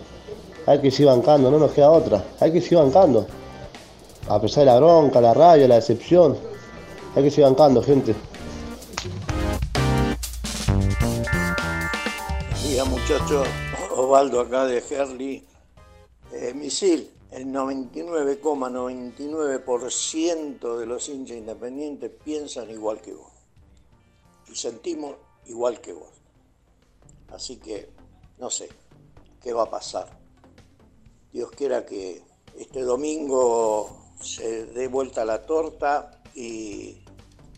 Hay que seguir bancando, no nos queda otra. Hay que seguir bancando. A pesar de la bronca, la rabia, la decepción. Hay que seguir bancando, gente. Día muchachos, Osvaldo acá de Herli. Eh, misil, el 99,99% de los hinchas independientes piensan igual que vos. Y sentimos igual que vos. Así que, no sé, ¿qué va a pasar? Dios quiera que este domingo se dé vuelta la torta y,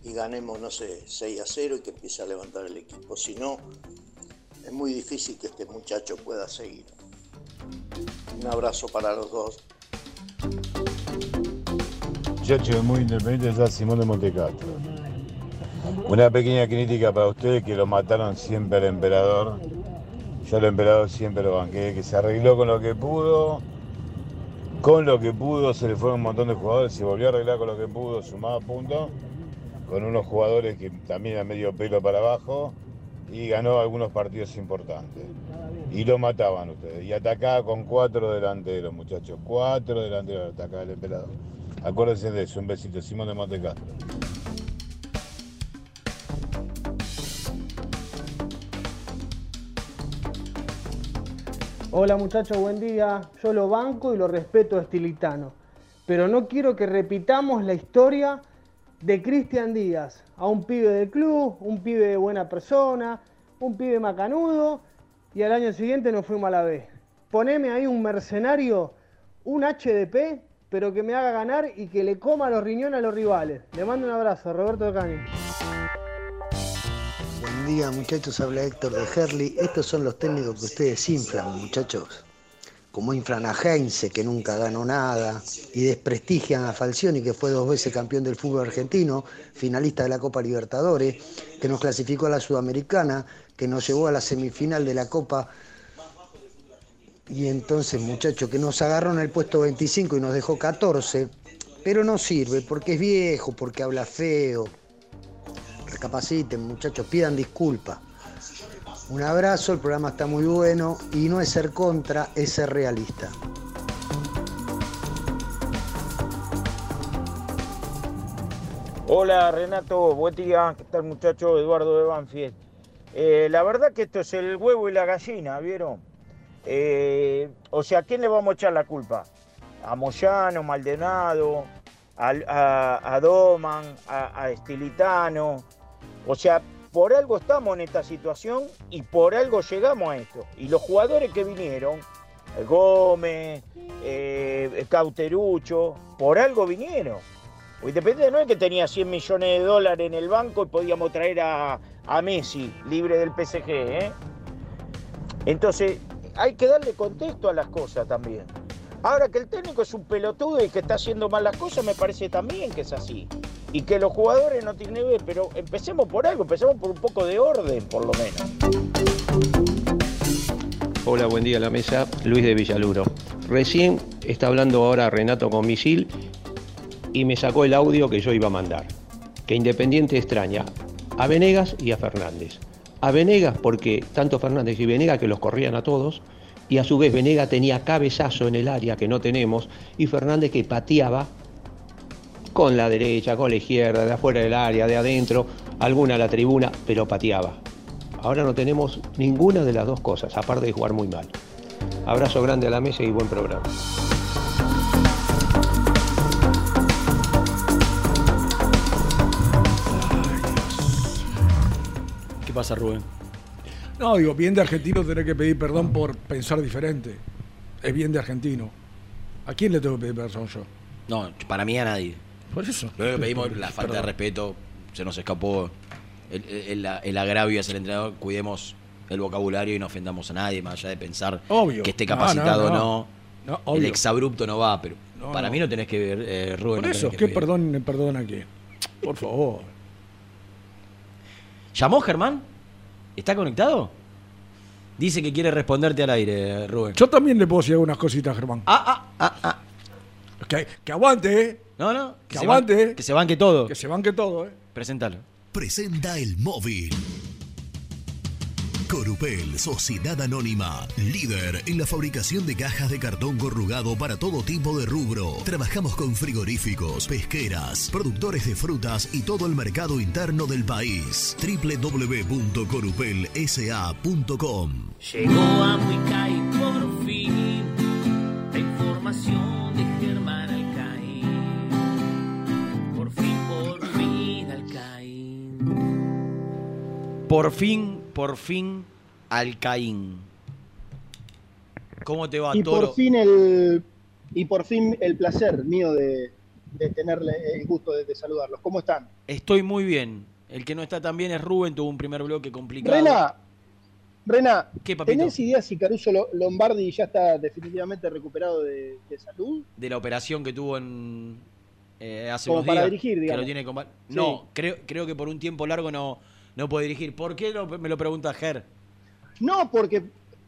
ganemos, no sé, 6 a 0 y que empiece a levantar el equipo. Si no, es muy difícil que este muchacho pueda seguir. Un abrazo para los dos. Muchachos, muy independiente está Simón de Montecastro. Una pequeña crítica para ustedes que lo mataron siempre al emperador. Yo al emperador siempre lo banqué, que se arregló con lo que pudo. Con lo que pudo se le fueron un montón de jugadores, se volvió a arreglar con lo que pudo, sumaba puntos, con unos jugadores que también a medio pelo para abajo y ganó algunos partidos importantes. Y lo mataban ustedes. Y atacaba con cuatro delanteros, muchachos. Cuatro delanteros atacaba el emperador. Acuérdense de eso, un besito. Simón de Montecastro. Hola muchachos, buen día. Yo lo banco y lo respeto a Estilitano. Pero no quiero que repitamos la historia de Cristian Díaz. A un pibe del club, un pibe de buena persona, un pibe macanudo. Y al año siguiente nos fuimos a la B. Poneme ahí un mercenario, un HDP, pero que me haga ganar y que le coma los riñones a los rivales. Le mando un abrazo, Roberto Cani. Buen día muchachos, habla Héctor de Herley. Estos son los técnicos que ustedes inflan, muchachos. Como inflan a Heinze, que nunca ganó nada, y desprestigian a Falcioni, que fue dos veces campeón del fútbol argentino, finalista de la Copa Libertadores, que nos clasificó a la Sudamericana, que nos llevó a la semifinal de la Copa. Y entonces, muchachos, que nos agarró en el puesto 25 y nos dejó 14, pero no sirve porque es viejo, porque habla feo. Recapaciten, muchachos, pidan disculpas. Un abrazo, el programa está muy bueno y no es ser contra, es ser realista. Hola Renato, buen día, ¿qué tal muchacho? Eduardo de Banfield. Eh, la verdad que esto es el huevo y la gallina, ¿vieron? Eh, o sea, ¿a quién le vamos a echar la culpa? ¿A Moyano, Maldonado, a, a, Doman, a Estilitano? O sea, por algo estamos en esta situación y por algo llegamos a esto. Y los jugadores que vinieron, eh, Gómez, eh, Cauterucho, por algo vinieron. O Independiente no es que tenía 100 millones de dólares en el banco y podíamos traer a, a Messi, libre del PSG. ¿eh? Entonces, hay que darle contexto a las cosas también. Ahora que el técnico es un pelotudo y que está haciendo mal las cosas, me parece también que es así. Y que los jugadores no tienen ver, pero empecemos por algo, empecemos por un poco de orden, por lo menos. Hola, buen día a la mesa. Luis de Villaluro. Recién está hablando ahora Renato con Misil y me sacó el audio que yo iba a mandar. Que Independiente extraña a Venegas y a Fernández. A Venegas porque tanto Fernández y Venegas que los corrían a todos y a su vez Venegas tenía cabezazo en el área que no tenemos y Fernández que pateaba con la derecha, con la izquierda, de afuera del área, de adentro, alguna a la tribuna, pero pateaba. Ahora no tenemos ninguna de las dos cosas, aparte de jugar muy mal. Abrazo grande a la mesa y buen programa. ¿Qué pasa, Rubén? No, digo, bien de argentino tener que pedir perdón por pensar diferente. Es bien de argentino. ¿A quién le tengo que pedir perdón yo? No, para mí a nadie. Por eso. Pedimos la falta de respeto, se nos escapó el, el- agravio hacia el entrenador, cuidemos el vocabulario y no ofendamos a nadie, más allá de pensar Obvio. que esté capacitado o no, no. no. No, el exabrupto no va, pero para mí no tenés que ver, eh, Rubén. Por eso, que ¿qué perdón, perdón a quién? Por favor. ¿Llamó Germán? ¿Está conectado? Dice que quiere responderte al aire, Rubén. Yo también le puedo decir algunas cositas, Germán. Ah, ah, ah, ah. Que, que aguante, ¿eh? No, no. Que, se aguante, ban- ¿eh? que se banque todo. Que se banque todo, ¿eh? Presentalo. Presenta el móvil. Corupel, Sociedad Anónima, líder en la fabricación de cajas de cartón corrugado para todo tipo de rubro. Trabajamos con frigoríficos, pesqueras, productores de frutas y todo el mercado interno del país. www.corupelsa.com Llegó a Huicay por fin la información Por fin, por fin, Alcaín. ¿Cómo te va, y Toro? por fin el y por fin el placer mío de, de tenerle el gusto de, de saludarlos. ¿Cómo están? Estoy muy bien. El que no está tan bien es Rubén, tuvo un primer bloque complicado. Rena, Rena, ¿Qué, papito? ¿tenés idea si Caruso Lo- Lombardi ya está definitivamente recuperado de, de salud? De la operación que tuvo en eh, hace Como unos para días. dirigir, que digamos. lo tiene compa- Sí. No, creo, creo que por un tiempo largo no, no puede dirigir. ¿Por qué lo- me lo pregunta Ger? No, porque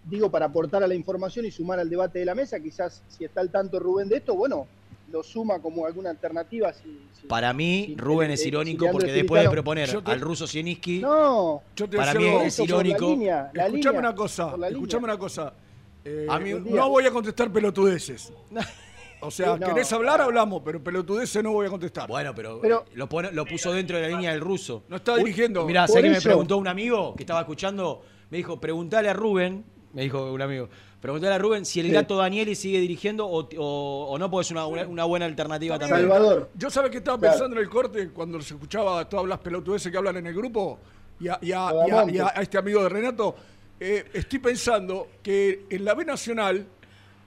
digo para aportar a la información y sumar al debate de la mesa, quizás si está al tanto Rubén de esto, bueno, lo suma como alguna alternativa. Si, si- Para mí, si- Rubén es si irónico porque después de proponer te- al ruso Sieniski, No, Yo te para mí es irónico. Escuchame una cosa, escuchame una cosa. Eh, A mí- no voy a contestar pelotudeces. O sea, No. querés hablar, hablamos, pero pelotudeces no voy a contestar. Bueno, pero, Pero- eh, lo, pone- lo puso dentro de la línea del ruso. No está dirigiendo. Mira, Por ¿sabes que me preguntó un amigo que estaba escuchando? Me dijo, preguntale a Rubén, me dijo un amigo, preguntale a Rubén si el Sí. gato Danieli sigue dirigiendo o, o- o no, porque es una, buena alternativa también. Salvador. Yo sabes que estaba Claro. pensando en el corte cuando se escuchaba todas las pelotudeces que hablan en el grupo y a, y a- y a este amigo de Renato. eh, estoy pensando que en la B Nacional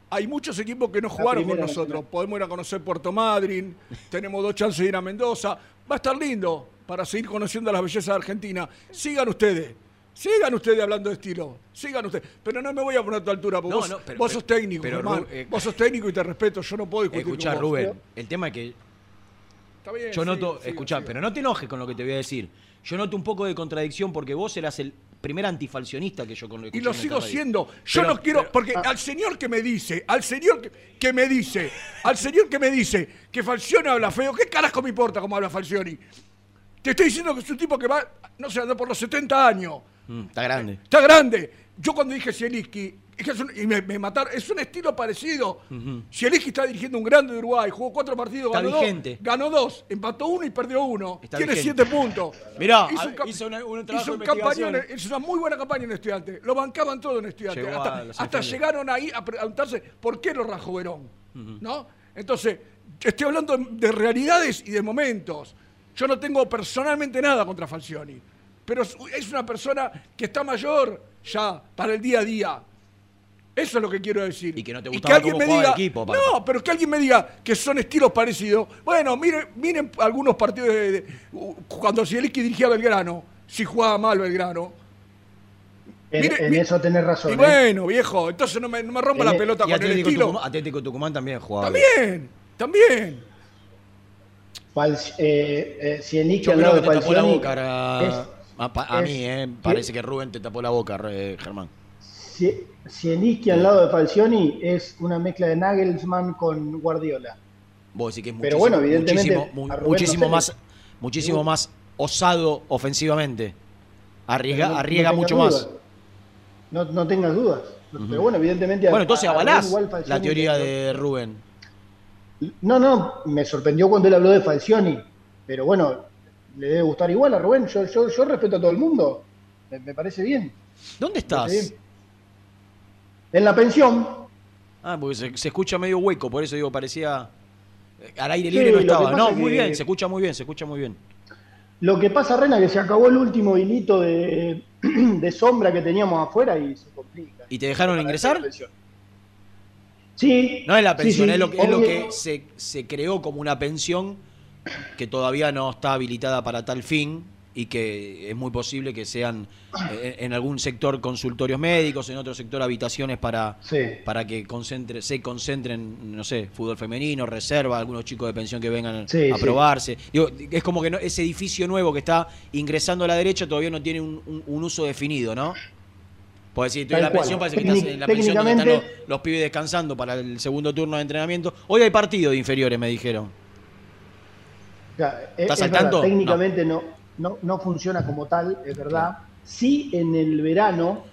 hay muchos equipos que no jugaron con nosotros. Podemos ir a conocer Puerto Madryn, tenemos dos chances de ir a Mendoza. Va a estar lindo para seguir conociendo las bellezas de Argentina. Sigan ustedes. Sigan ustedes hablando de estilo, sigan ustedes. Pero no me voy a poner a tu altura, porque No, vos, no, pero- vos sos técnico, pero, Germán. Ru- eh, vos sos técnico y te respeto, yo no puedo discutir Escuchá, con vos. Rubén, el tema es que Está bien, yo noto, siga, escuchá, siga. pero no te enojes con lo que te voy a decir. Yo noto un poco de contradicción porque vos eras el primer antifalcionista que yo con Y lo sigo siendo. Yo no quiero, porque al señor que me dice, al señor que, que me dice, al señor que me dice que Falcioni habla feo, ¿qué carajo me importa cómo habla Falcioni? Te estoy diciendo que es un tipo que va, no sé, anda por los 70 años. Mm, está grande. Está grande. Yo cuando dije Zielinski, que es un- y me, me mataron, es un estilo parecido. Ujú. Zielinski está dirigiendo un grande de Uruguay, jugó cuatro partidos, Está ganó vigente. dos, ganó dos, empató uno y perdió uno. Está Tiene vigente. siete puntos. Mirá, hizo, un una- un hizo trabajo un de campañón, investigación. hizo una muy buena campaña en estudiante. Lo bancaban todo en estudiante. Llegó Hasta, llegaron ahí a preguntarse por qué lo rajó Verón. ¿No? Entonces, estoy hablando de realidades y de momentos. Yo no tengo personalmente nada contra Falcioni. Pero es una persona que está mayor ya para el día a día. Eso es lo que quiero decir. Y que no te gustaba alguien cómo me jugaba diga, el equipo, aparte. no, pero que alguien me diga que son estilos parecidos. Bueno, miren, miren algunos partidos de, de- cuando Zielinski dirigía a Belgrano, si jugaba mal Belgrano. En, Mire, en eso tenés razón. Y ¿eh? bueno, viejo, entonces no me, no me rompa la pelota Y con el estilo. Tucumán, Atlético Tucumán también jugaba. También, también. Fal- eh, eh, Zielinski al lado de te tapó la Falcioni a, a es- mí, eh, parece que Rubén te tapó la boca, eh, Germán. Zie- Zielinski al lado de Falcioni es una mezcla de Nagelsmann con Guardiola. Vos decís que es Pero muchísimo, bueno, evidentemente, muchísimo, mu- no más, muchísimo más osado ofensivamente. Arriesga, Pero no- arriesga mucho dudas. más. No, no tengas dudas. Pero bueno, evidentemente. Bueno, entonces avalás igual la teoría de Rubén. No, no, me sorprendió cuando él habló de Falcioni. Pero bueno, le debe gustar igual a Rubén. Yo, yo, yo respeto a todo el mundo. Me, me parece bien. ¿Dónde estás? En la pensión. Ah, porque se, se escucha medio hueco, por eso digo, parecía. eh, Al aire Sí, libre no estaba. No, muy que- bien, se escucha muy bien, se escucha muy bien. Lo que pasa, Rena, que se acabó el último hilito de, de sombra que teníamos afuera y se complica. ¿Y te dejaron ingresar? Sí. No es la pensión, sí, es lo que, es lo que se, se creó como una pensión que todavía no está habilitada para tal fin y que es muy posible que sean eh, en algún sector consultorios médicos, en otro sector habitaciones para, Sí. para que concentre, se concentren, no sé, fútbol femenino, reserva, algunos chicos de pensión que vengan Sí, a sí. probarse. Digo, es como que no- ese edificio nuevo que está ingresando a la derecha todavía no tiene un, un- un uso definido, ¿no? Puedes decir, estoy en la pensión, parece que estás en la pensión donde están los, pibes descansando para el segundo turno de entrenamiento. Hoy hay partido de inferiores, me dijeron. Ya, es- ¿Estás es al verdad, tanto? Técnicamente no. No, no funciona como tal, es verdad. Sí, en el verano,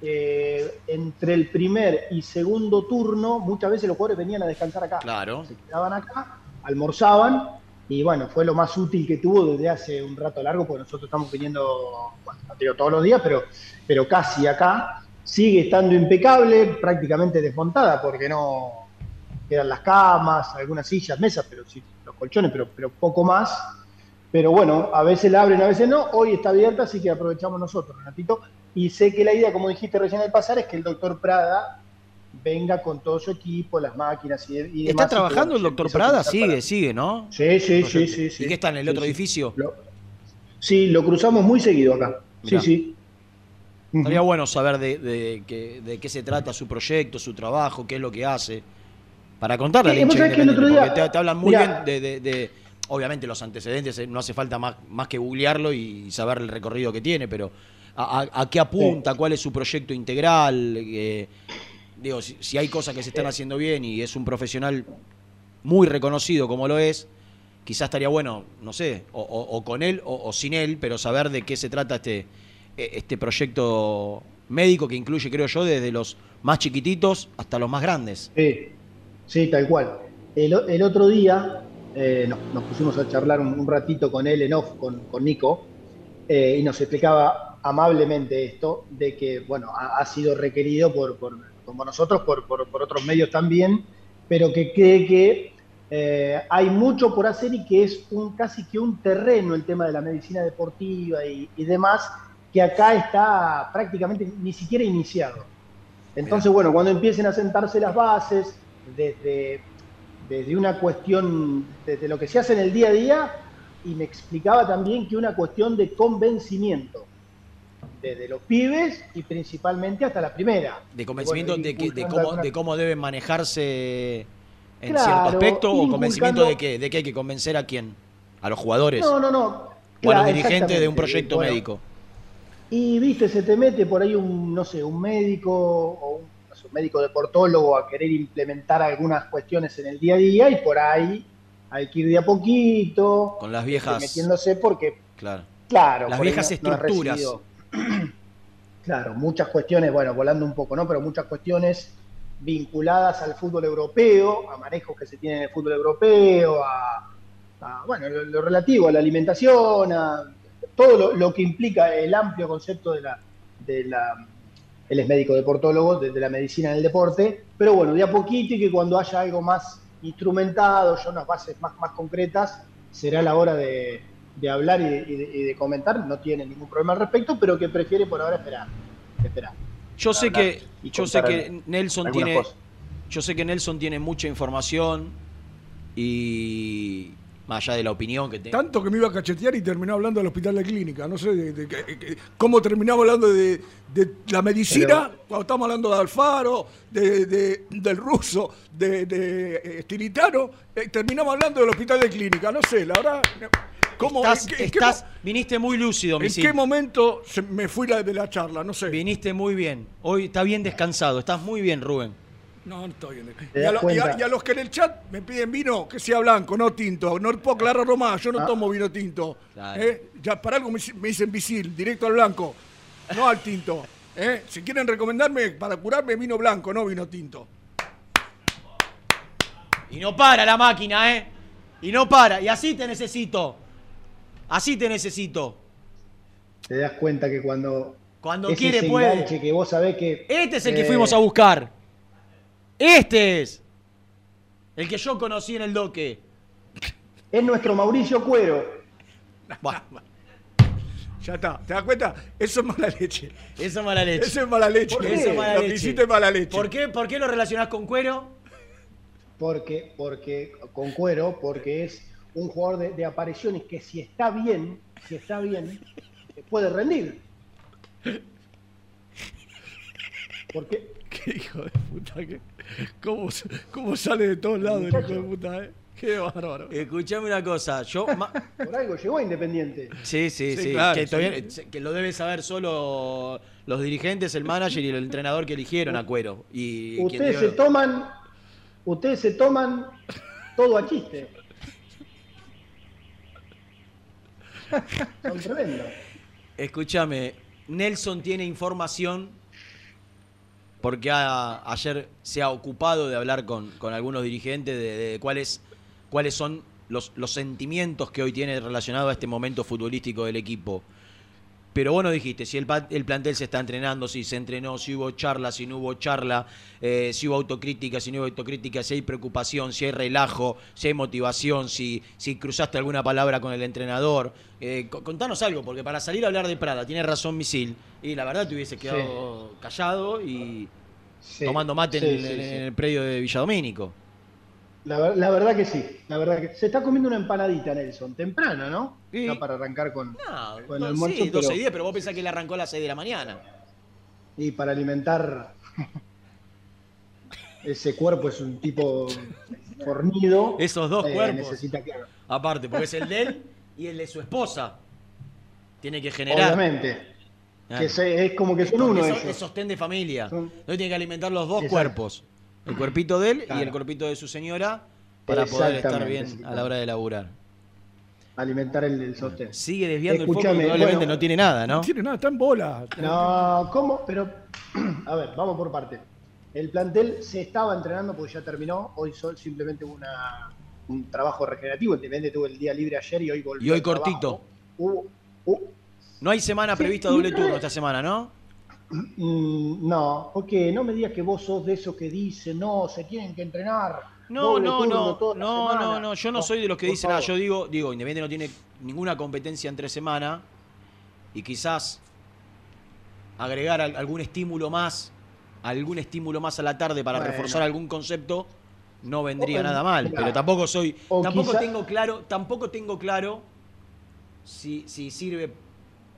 eh, entre el primer y segundo turno, muchas veces los jugadores venían a descansar acá. Claro. Se quedaban acá, almorzaban, y bueno, fue lo más útil que tuvo desde hace un rato largo, porque nosotros estamos viniendo, bueno, no digo todos los días, pero, pero casi acá. Sigue estando impecable, prácticamente desmontada, porque no quedan las camas, algunas sillas, mesas, pero sí, los colchones, pero, pero poco más. Pero bueno, a veces la abren, a veces no. Hoy está abierta, así que aprovechamos nosotros, Renatito. Y sé que la idea, como dijiste recién al pasar, es que el doctor Prada venga con todo su equipo, las máquinas y, y demás. ¿Está trabajando el doctor Prada? Sigue, para- sigue, ¿no? Sí, sí, sí, sí, sí. ¿Y qué está en el Sí, otro sí. edificio? Sí, lo cruzamos muy seguido acá. Mirá. Sí, sí. Estaría bueno saber de, de, que- de qué se trata su proyecto, su trabajo, qué es lo que hace. Para contarle Sí, hincha que el otro independiente, día- porque te, te hablan muy mirá. bien de- Obviamente los antecedentes, eh, no hace falta más, más que googlearlo y saber el recorrido que tiene, pero a, a- a qué apunta, cuál es su proyecto integral. eh, digo, si, si hay cosas que se están haciendo bien y es un profesional muy reconocido como lo es, quizás estaría bueno, no sé, o, o- o con él o, o sin él, pero saber de qué se trata este, eh, este proyecto médico que incluye, creo yo, desde los más chiquititos hasta los más grandes. Sí, sí, tal cual. El, el otro día eh, nos, nos pusimos a charlar un, un ratito con él en off, con, con Nico, eh, y nos explicaba amablemente esto, de que, bueno, ha, ha sido requerido por, por- como nosotros, por, por- por otros medios también, pero que cree que eh, hay mucho por hacer y que es un casi que un terreno el tema de la medicina deportiva y, y demás, que acá está prácticamente ni siquiera iniciado. Entonces, bueno, cuando empiecen a sentarse las bases, desde, desde una cuestión, desde lo que se hace en el día a día, y me explicaba también que una cuestión de convencimiento, desde los pibes y principalmente hasta la primera. De convencimiento Bueno, de, que, de, cómo, de cómo deben manejarse en Claro, cierto aspecto o convencimiento de que, de que hay que convencer a quién, a los jugadores No, no, no. o a Claro, los dirigentes de un proyecto Bueno, médico. Y viste, se te mete por ahí un, no sé, un médico o un, médico deportólogo a querer implementar algunas cuestiones en el día a día y por ahí hay que ir de a poquito. Con las viejas- Metiéndose porque, Claro. claro. Las viejas no- estructuras. Claro, muchas cuestiones, bueno, volando un poco, ¿no? Pero muchas cuestiones vinculadas al fútbol europeo, a manejos que se tienen en el fútbol europeo, a, a, bueno, lo, lo relativo a la alimentación, a todo lo, lo que implica el amplio concepto de la, de la él es médico deportólogo, de, de la medicina en el deporte, pero bueno, de a poquito y que cuando haya algo más instrumentado, ya unas bases más, más concretas, será la hora de, de hablar y de, y de- y de comentar, no tiene ningún problema al respecto, pero que prefiere por ahora esperar. esperar. Yo sé que, yo sé que Nelson tiene, cosas. yo sé que Nelson tiene mucha información y más allá de la opinión que tenga. Tanto que me iba a cachetear y terminó hablando del hospital de clínica. No sé de, de- de- de- cómo terminamos hablando de, la medicina, cuando estamos hablando de Alfaro, de, de- del ruso, de, eh, Stilitano, eh, terminamos hablando del hospital de clínica. No sé, la verdad. ¿cómo, Estás- en qué- en qué viniste muy lúcido, ¿En Misil. qué momento se me fui la, de la charla? No sé. Viniste muy bien. Hoy está bien descansado. Estás muy bien, Rubén. No, no estoy bien. ¿Te Y a, das lo- y a- cuenta? y a los que en el chat me piden vino, que sea blanco, no tinto. No puedo aclararlo más, yo no Ah. tomo vino tinto. Claro. ¿eh? Ya para algo me, dic- me dicen visil, directo al blanco, no al tinto. ¿eh? Si quieren recomendarme para curarme vino blanco, no vino tinto. Y no para la máquina, ¿eh? Y no para. Y así te necesito. Así te necesito. Te das cuenta que cuando, Cuando es quiere ese puede. que vos sabés que... Este es el que eh, fuimos a buscar. Este es. El que yo conocí en el doque. Es nuestro Mauricio Cuero. Ya está, ¿te das cuenta? Eso es mala leche. Eso es mala leche. Eso es mala leche. ¿Por qué? Eso es mala Lo que hiciste es mala leche. ¿Por qué, ¿Por qué lo relacionás con cuero? Porque, porque, con Cuero, porque es un jugador de, de apariciones que si está bien, si está bien, puede rendir. Porque Qué hijo de puta, que, ¿cómo, cómo sale de todos lados el hijo de puta, eh? Qué bárbaro. Escuchame una cosa. Yo. ma- por algo llegó a Independiente. Sí, sí, Sí, sí. claro, que, sí. todavía- que lo debe saber solo los dirigentes, el manager y el entrenador que eligieron a Cuero. Y quien Ustedes dio- se toman, ustedes se toman todo a chiste. Son tremendos. Escúchame, Nelson tiene información porque ayer se ha ocupado de hablar con, con algunos dirigentes de, de cuáles, cuáles son los, los sentimientos que hoy tiene relacionado a este momento futbolístico del equipo. Pero vos no dijiste si el, el plantel se está entrenando, si se entrenó, si hubo charla, si no hubo charla, eh, si hubo autocrítica, si no hubo autocrítica, si hay preocupación, si hay relajo, si hay motivación, si, si cruzaste alguna palabra con el entrenador. Eh, co- contanos algo, porque para salir a hablar de Prada, tiene razón Misil, y la verdad te hubiese quedado callado y Sí, tomando mate en, sí, en el predio de Villadomínico. La, ver- la verdad que sí, la verdad que se está comiendo una empanadita Nelson, temprano, ¿no? Sí. Para arrancar con, con el No, almuerzo, sí, 12 y pero- 10, pero vos pensás que le arrancó a las 6 de la mañana. y para alimentar ese cuerpo es un tipo fornido. Esos dos eh, cuerpos. Necesita que, Aparte, porque es el de él y el de su esposa. Tiene que generar. obviamente, Ah. que se- es como que son Porque uno son- ellos. es sostén de familia. Son- Hoy tiene que alimentar los dos Exacto. cuerpos. El cuerpito de él y el cuerpito de su señora para poder estar bien a la hora de laburar. alimentar el, el sostén. Sigue desviando el foco probablemente bueno, no tiene nada, ¿no? No tiene nada, está en bola. No, ¿cómo? Pero, a ver, vamos por parte. El plantel se estaba entrenando porque ya terminó. Hoy sol simplemente hubo una, un trabajo recreativo. Independiente tuvo el día libre ayer y hoy volvió. Y hoy cortito. Hubo- hubo- No hay semana Sí, prevista doble turno esta semana, ¿no? Mm, no, porque no me digas que vos sos de esos que dicen, no, se tienen que entrenar. No, no, no, no, no, no, yo no soy de los que dicen, ah, favor. yo digo, digo, Independiente no tiene ninguna competencia entre semana y quizás agregar al- algún estímulo más, algún estímulo más a la tarde para Bueno. reforzar algún concepto no vendría O- nada mal, claro. pero tampoco soy, O tampoco tengo claro, tampoco tengo claro si, si sirve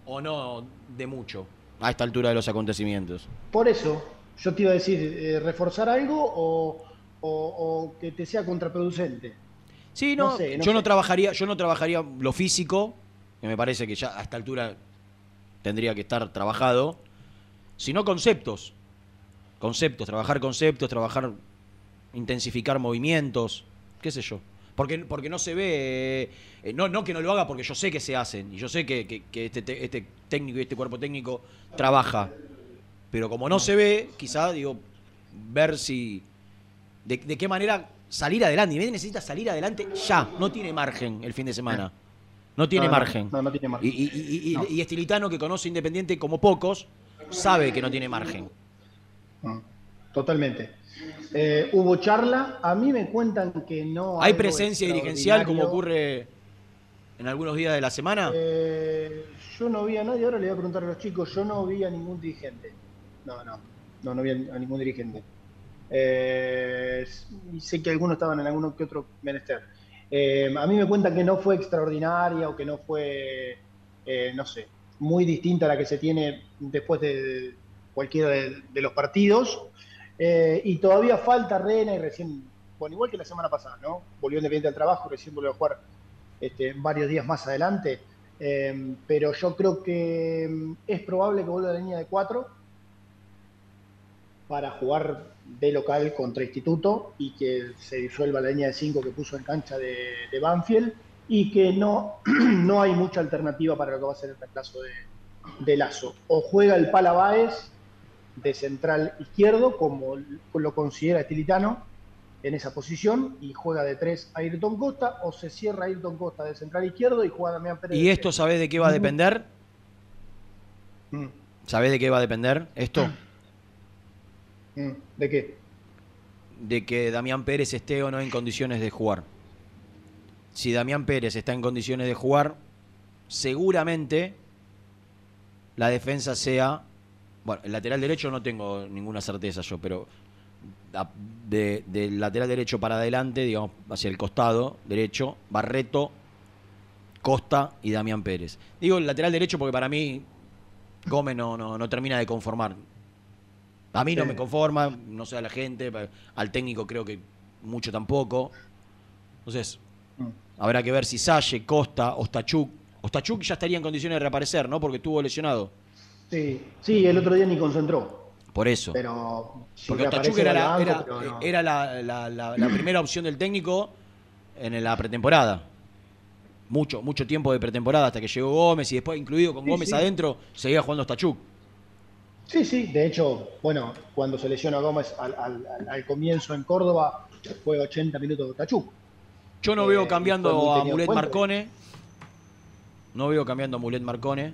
o no de mucho a esta altura de los acontecimientos. Por eso, yo te iba a decir, eh, reforzar algo o, o- o que te sea contraproducente. Sí, no, No sé, no yo no trabajaría, yo no trabajaría lo físico, que me parece que ya a esta altura tendría que estar trabajado, sino conceptos. Conceptos, trabajar conceptos, trabajar, intensificar movimientos, qué sé yo. Porque, porque no se ve, eh, no, no que no lo haga porque yo sé que se hacen, y yo sé que, que- que este, te- este técnico y este cuerpo técnico trabaja. Pero como no se ve, quizá, digo, ver si, de, de qué manera salir adelante. Independiente necesita salir adelante ya, no tiene margen el fin de semana. No tiene No, margen. no, no tiene margen. Y, y- y- y- No. y Estilitano, que conoce Independiente como pocos, sabe que no tiene margen. Totalmente. Eh, hubo charla, a mí me cuentan que no. ¿Hay presencia dirigencial como ocurre en algunos días de la semana? Eh, yo no vi a nadie, ahora le voy a preguntar a los chicos, yo no vi a ningún dirigente. No, no, no, no vi a ningún dirigente. Eh, sé que algunos estaban en alguno que otro menester. Eh, a mí me cuentan que no fue extraordinaria o que no fue, eh, no sé, muy distinta a la que se tiene después de cualquiera de, de los partidos. Eh, y todavía falta Rena y recién, bueno, igual que la semana pasada, ¿no? Volvió Independiente al trabajo, recién volvió a jugar este, varios días más adelante. Eh, pero yo creo que mm, es probable que vuelva a la línea de cuatro para jugar de local contra Instituto y que se disuelva la línea de cinco que puso en cancha de, de Banfield y que no, no hay mucha alternativa para lo que va a ser el reemplazo de, de Lazo. O juega el Pala Báez de central izquierdo, como lo considera Estilitano, en esa posición, y juega de tres Ayrton Costa, o se cierra Ayrton Costa de central izquierdo y juega Damián Pérez. ¿Y esto sabés de qué va a depender? Mm. ¿Sabés de qué va a depender esto? Mm, ¿De qué? De que Damián Pérez esté o no en condiciones de jugar. Si Damián Pérez está en condiciones de jugar, seguramente la defensa sea. Bueno, el lateral derecho no tengo ninguna certeza yo, pero de- del lateral derecho para adelante, digamos, hacia el costado derecho, Barreto, Costa y Damián Pérez. Digo el lateral derecho porque para mí Gómez no, no, no termina de conformar. A mí no me conforma, no sé a la gente, al técnico creo que mucho tampoco. Entonces, habrá que ver si Salle, Costa, Ostachuk. Ostachuk ya estaría en condiciones de reaparecer, ¿no? Porque estuvo lesionado. Sí, sí, el otro día ni concentró. Por eso. Pero si Porque Ostachuk era, la, banco, era, pero no. era la- la- la- la primera opción del técnico en la pretemporada. Mucho, mucho tiempo de pretemporada hasta que llegó Gómez y después, incluido con Sí, Gómez sí. adentro, seguía jugando Ostachuk. Sí, sí, de hecho, bueno, cuando se lesiona Gómez al, al- al- al comienzo en Córdoba, fue 80 minutos de Tachuk. Yo no Eh, veo fue cambiando a Mulet. Marcone. No veo cambiando a Mulet Marcone.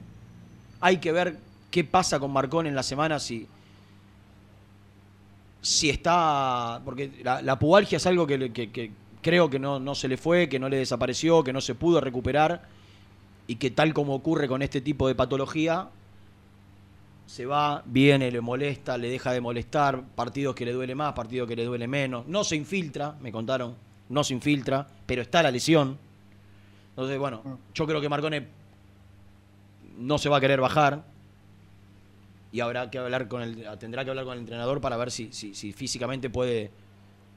Hay que ver qué pasa con Marcone en la semana si. Si está. Porque la, la pubalgia es algo que, que- que creo que no, no se le fue, que no le desapareció, que no se pudo recuperar. Y que tal como ocurre con este tipo de patología, se va, viene, le molesta, le deja de molestar, partidos que le duele más, partidos que le duele menos, no se infiltra, me contaron, no se infiltra, pero está la lesión. Entonces, bueno, yo creo que Marcone no se va a querer bajar y habrá que hablar con el, tendrá que hablar con el entrenador para ver si, si, si físicamente puede,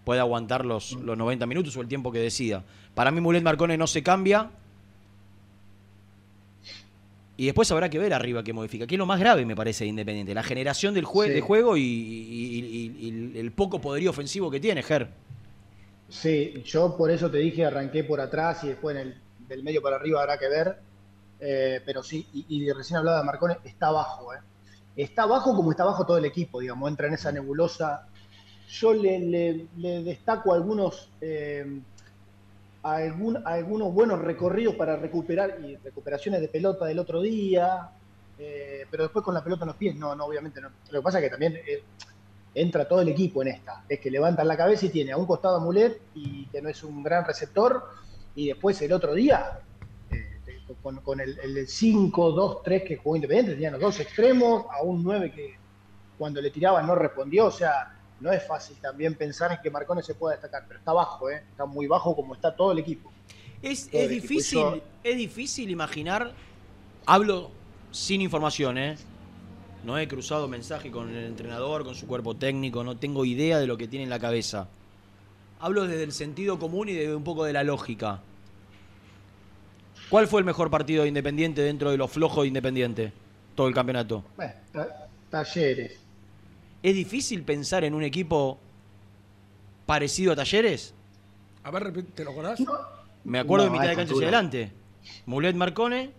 puede aguantar los, los 90 minutos o el tiempo que decida. Para mí Mulet Marcone no se cambia. Y después habrá que ver arriba qué modifica. Que es lo más grave, me parece, de Independiente. La generación del jue- Sí. de juego y, y- y- y el poco poderío ofensivo que tiene, Ger. Sí, yo por eso te dije, arranqué por atrás y después en el, del medio para arriba habrá que ver. Eh, pero sí, y, recién hablaba de Marcone, está bajo, ¿eh? Está bajo como está bajo todo el equipo, digamos, entra en esa nebulosa. Yo le, destaco algunos, eh, algunos buenos recorridos para recuperar y recuperaciones de pelota del otro día, eh, pero después con la pelota en los pies, no, no, obviamente no. Lo que pasa es que también eh, entra todo el equipo en esta. Es que levantan la cabeza y tiene a un costado a Mulet y que no es un gran receptor. Y después el otro día, con, con el, el 5-2-3 que jugó Independiente, tenían los dos extremos, a un 9 que cuando le tiraban no respondió. O sea, no es fácil también pensar en que Marcones se pueda destacar, pero está bajo, ¿eh? está muy bajo como está todo el equipo. Es, Todo es el equipo. difícil, Yo- es difícil imaginar. Hablo sin información, ¿eh? No he cruzado mensaje con el entrenador, con su cuerpo técnico, no tengo idea de lo que tiene en la cabeza. Hablo desde el sentido común y desde un poco de la lógica. ¿Cuál fue el mejor partido de Independiente dentro de los flojos de Independiente? todo el campeonato. Bueno, talleres. ¿Es difícil pensar en un equipo parecido a Talleres? A ver, repite, ¿te lo acordás? Me acuerdo No, de mitad de cancha hacia adelante. Mulet Marcone,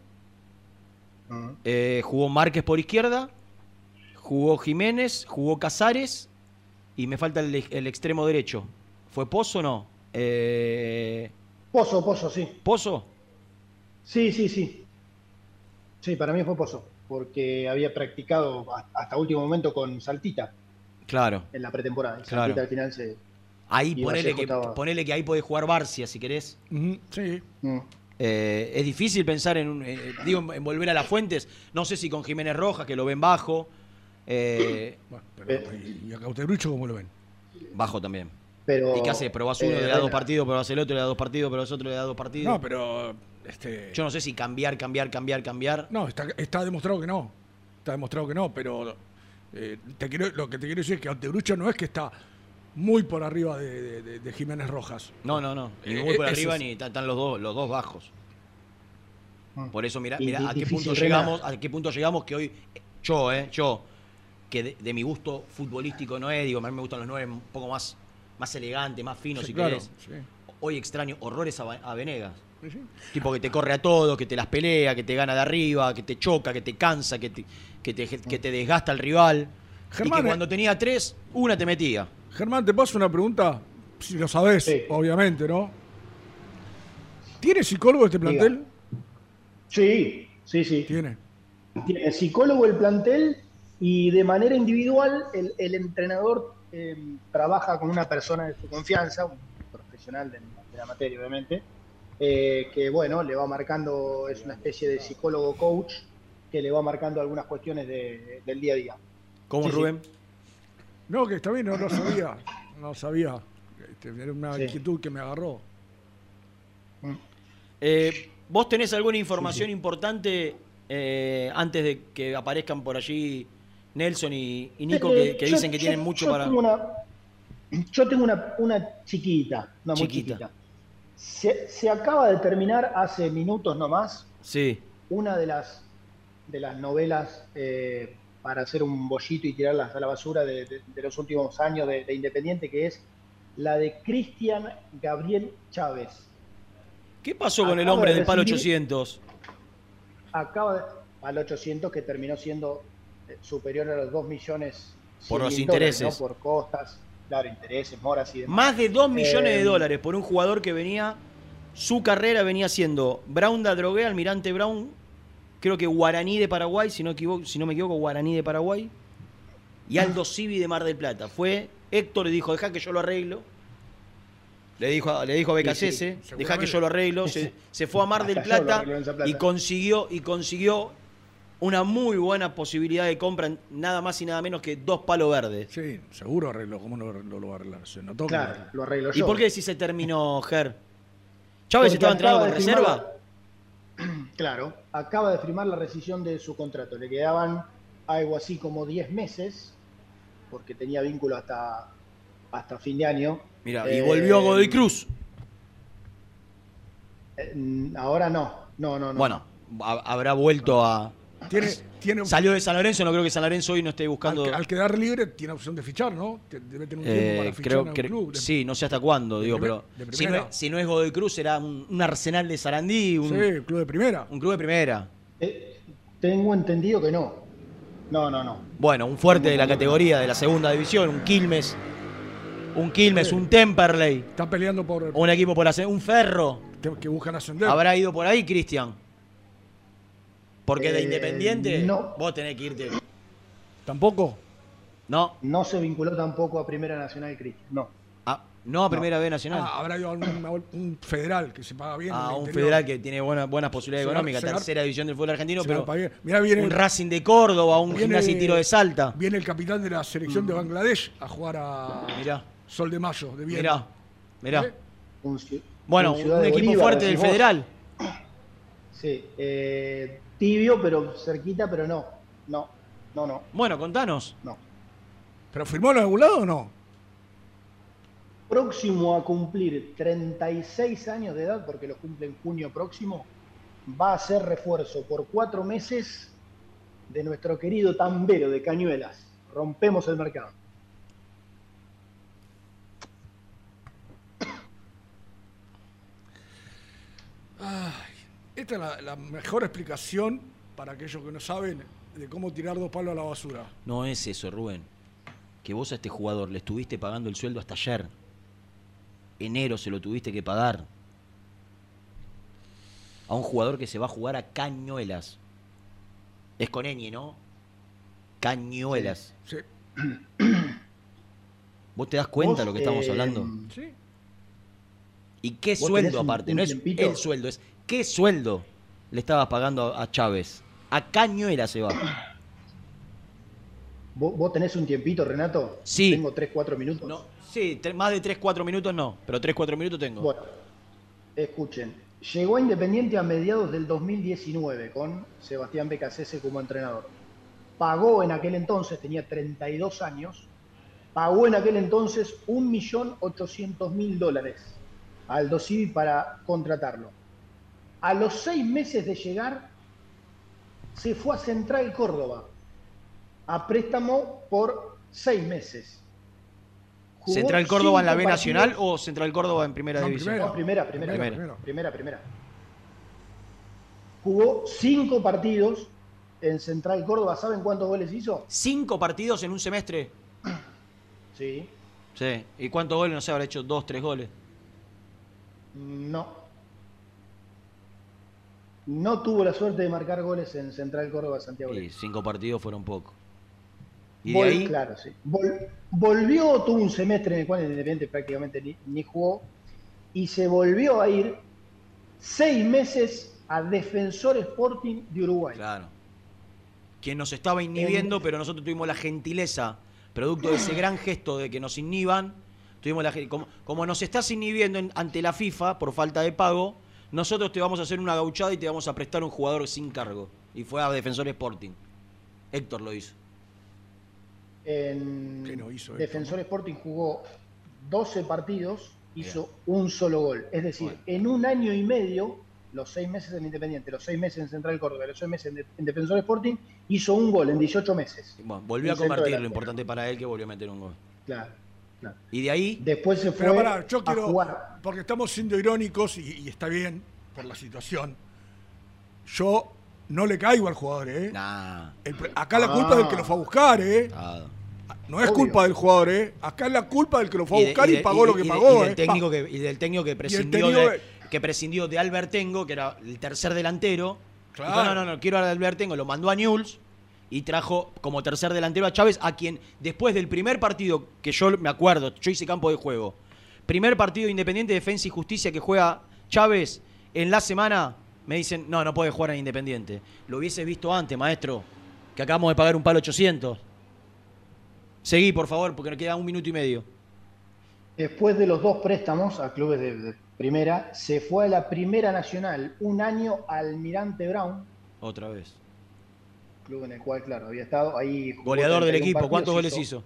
Mm. eh, jugó Márquez por izquierda, jugó Jiménez, jugó Casares y me falta el, el extremo derecho. ¿Fue Pozo o no? Eh, Pozo, Pozo, sí. ¿Pozo? Sí, sí, sí. Sí, para mí fue Pozo, porque había practicado hasta último momento con Saltita Claro. en la pretemporada. Y Claro. Saltita al final se. Ahí ponele que, estaba- ponele que ahí podés jugar Barcia si querés. Sí. Mm. Eh, es difícil pensar en, un- eh, digo, en volver a las fuentes. No sé si con Jiménez Rojas, que lo ven bajo. eh, Bueno, pero, ¿y y a Cauterucho cómo lo ven? bajo también. Pero, ¿Y qué hace? Probás uno, eh, le da dos partidos, probás el otro, le da dos partidos, probás otro, le da dos partidos. No, pero. Este, Yo no sé si cambiar, cambiar, cambiar, cambiar. no, está, está demostrado que no. Está demostrado que no, pero eh, te quiero, lo que te quiero decir es que Antebrucho no es que está muy por arriba de, de- de- de Jiménez Rojas. No, no, no. Ni Eh, muy por arriba es- ni están los dos, los dos bajos. Por eso, mira, mira a qué punto llegamos, a qué punto llegamos que hoy, yo, eh, yo, que de, de mi gusto futbolístico no es, digo, a mí me gustan los nueve un poco más, más elegantes, más finos, Sí, si claro, querés. sí. Hoy extraño horrores a, a Venegas. Sí. Tipo que te corre a todo, que te las pelea, que te gana de arriba, que te choca, que te cansa, que te, que te, que te desgasta el rival. y Germán, que eh. cuando tenía tres, una te metía. Germán, te paso una pregunta, si lo sabés, Sí. obviamente, ¿no? ¿Tiene psicólogo este Diga. plantel? Sí, sí, sí. Tiene. Tiene psicólogo el plantel y de manera individual el, el entrenador eh, trabaja con una persona de su confianza, un profesional de, de la materia obviamente, eh, que bueno, le va marcando, es una especie de psicólogo coach que le va marcando algunas cuestiones de- del día a día. ¿Cómo, Sí, sí. Rubén? No, que está bien, no lo sabía. No sabía. Este, era una Sí. inquietud que me agarró. Eh, ¿Vos tenés alguna información importante eh, antes de que aparezcan por allí Nelson y, y Nico que, Eh, que yo- dicen que yo- tienen mucho yo para... Tengo una, yo tengo una, una chiquita, una muy Chiquita. Se, se acaba de terminar hace minutos nomás Sí, una de las, de las novelas eh, para hacer un bollito y tirarlas a la basura de, de- de los últimos años de, de Independiente, que es la de Cristian Gabriel Chávez. ¿Qué pasó con el hombre de del palo recibir- 800? Acaba de, al 800 que terminó siendo eh, superior a los 2 millones. Por los 100.000 dólares, intereses. ¿no? Por costas, claro, intereses, moras y demás. Más de 2 millones de Eh, dólares por un jugador que venía, su carrera venía siendo Brown da Drogué, Almirante Brown, creo que Guaraní de Paraguay, si no, equivoco, si no me equivoco, Guaraní de Paraguay, y Aldo Civi de Mar del Plata. Fue, Héctor le dijo, deja que yo lo arreglo. Le dijo, a- le dijo a Sí, BKC, sí, deja que yo lo arreglo. Se, se fue a Mar del Plata plata. y consiguió, y consiguió una muy buena posibilidad de compra, en nada más y nada menos que dos palos verdes. Sí, seguro arregló. ¿Cómo no lo, lo arreglar? Se notó que Claro, lo arregló. lo ¿Y yo. por qué si se terminó, Ger? ¿Chávez estaba entrenando acaba con reserva? la- Claro, acaba de firmar la rescisión de su contrato. Le quedaban algo así como 10 meses, porque tenía vínculo hasta, hasta fin de año. Mira, y Eh, volvió a Godoy Cruz. eh, ahora no, no, no, no. Bueno, ha- habrá vuelto a. Tiene, tiene, Salió de San Lorenzo, no creo que San Lorenzo hoy no esté buscando. al, al quedar libre tiene opción de fichar, ¿no? Debe tener un tiempo Eh, para fichar creo sí, no sé hasta cuándo, digo, primer- pero si no, es, si no es Godoy Cruz será un, un arsenal de Sarandí, un, Sí, club de primera. un club de primera. Eh, tengo entendido que no. No, no, no. Bueno, un fuerte de la categoría de la segunda división, un Quilmes, un Quilmes, un Temperley, Está peleando por un equipo por hacer, un Ferro. que, que buscan ascender. ¿Habrá ido por ahí, Cristian? Porque de Eh, Independiente no. vos tenés que irte. ¿Tampoco? No, No se vinculó tampoco a Primera Nacional Cristian, no. a- no a Primera B Nacional. Ah, habrá ido a un, un federal que se paga bien. a en el un interior. federal que tiene buena- buenas posibilidades Se económicas, se tercera división del fútbol argentino, pero bien. Mirá, viene- un Racing de Córdoba, un Viene- Gimnasia y Tiro de Salta. Viene el capitán de la selección Mm. de Bangladesh a jugar a Mirá, Sol de Mayo, de bien. mirá, mirá. ¿Eh? Un, Bueno, un un, Ciudad de equipo Bolívar, fuerte del vos. federal. Sí, eh, tibio, pero cerquita, pero no. No, no, no. Bueno, contanos. no. ¿Pero firmó algún lado o no? Próximo a cumplir 36 años de edad, porque lo cumple en junio próximo, va a ser refuerzo por cuatro meses de nuestro querido tambero de Cañuelas. Rompemos el mercado. Ay, esta es la, la mejor explicación para aquellos que no saben de cómo tirar dos palos a la basura. No es eso, Rubén. Que vos a este jugador le estuviste pagando el sueldo hasta ayer. Enero se lo tuviste que pagar. A un jugador que se va a jugar a Cañuelas. Es con ñ, ¿no? Cañuelas. Sí. ¿Vos te das cuenta de lo que estamos eh, hablando? Sí. ¿Y qué sueldo un- aparte? un no es el sueldo, es qué sueldo le estabas pagando a Chávez. A Cañuelas se va. ¿Vos, vos tenés un tiempito, Renato? Sí. Tengo 3, 4 minutos. No, sí, más de 3-4 minutos no, pero 3-4 minutos tengo. Bueno, escuchen. Llegó a Independiente a mediados del 2019 con Sebastián Becasese como entrenador. Pagó en aquel entonces, tenía 32 años, pagó en aquel entonces 1.800.000 dólares a Aldo Civi para contratarlo. A los seis meses de llegar, se fue a Central Córdoba a préstamo por seis meses. Jugó ¿Central Córdoba en la B Nacional partidos- o Central Córdoba en Primera No, División? no, primera, primera, Primera. primera, primera, primera. Jugó cinco partidos en Central Córdoba. ¿Saben cuántos goles hizo? ¿Cinco partidos en un semestre? Sí. Sí. ¿Y cuántos goles? No sé, habrá hecho dos, tres goles. No. No tuvo la suerte de marcar goles en Central Córdoba Santiago. Y cinco partidos fueron pocos. Y de ahí, Claro, sí. Vol- volvió, tuvo un semestre en el cual el Independiente prácticamente ni, ni jugó. Y se volvió a ir seis meses a Defensor Sporting de Uruguay. claro. Quien nos estaba inhibiendo, pero nosotros tuvimos la gentileza, producto de ese gran gesto de que nos inhiban, tuvimos la como, como nos estás inhibiendo en- ante la FIFA por falta de pago, nosotros te vamos a hacer una gauchada y te vamos a prestar un jugador sin cargo. Y fue a Defensor Sporting. Héctor lo hizo. En ¿Qué no hizo Defensor Sporting jugó 12 partidos, hizo un solo gol. Es decir, en un año y medio, los seis meses en Independiente, los seis meses en Central Córdoba, los seis meses en, De- en Defensor Sporting, hizo un gol en 18 meses. Bueno, volvió a convertir, lo importante para él que volvió a meter un gol. Claro, claro. Y de ahí, Después se fue Pero pará, yo a quiero. jugar. Porque estamos siendo irónicos y, y está bien por la situación. Yo no le caigo al jugador, ¿eh? nah, El acá la culpa es del que lo fue a buscar, ¿eh? nada. No es Obvio. culpa del jugador, ¿eh? Acá es la culpa del que lo fue a de- buscar y, de- pagó de- lo que de- pagó, y del ¿eh? técnico que, y del técnico que prescindió, técnico de, que prescindió de Albertengo, que era el tercer delantero. Claro. Dijo, no, no, no, quiero a Albertengo, lo mandó a Newell's y trajo como tercer delantero a Chávez, a quien después del primer partido, que yo me acuerdo, yo hice campo de juego, primer partido de Independiente Defensa y Justicia que juega Chávez, en la semana me dicen, no, no puede jugar en Independiente. Lo hubieses visto antes, maestro, que acabamos de pagar un palo 800. Seguí, por favor, porque nos queda un minuto y medio. Después de los dos préstamos a clubes de, de primera, se fue a la Primera Nacional un año al Almirante Brown, Otra vez. Club en el cual, claro, había estado ahí. Goleador del 31 equipo, ¿cuántos goles hizo?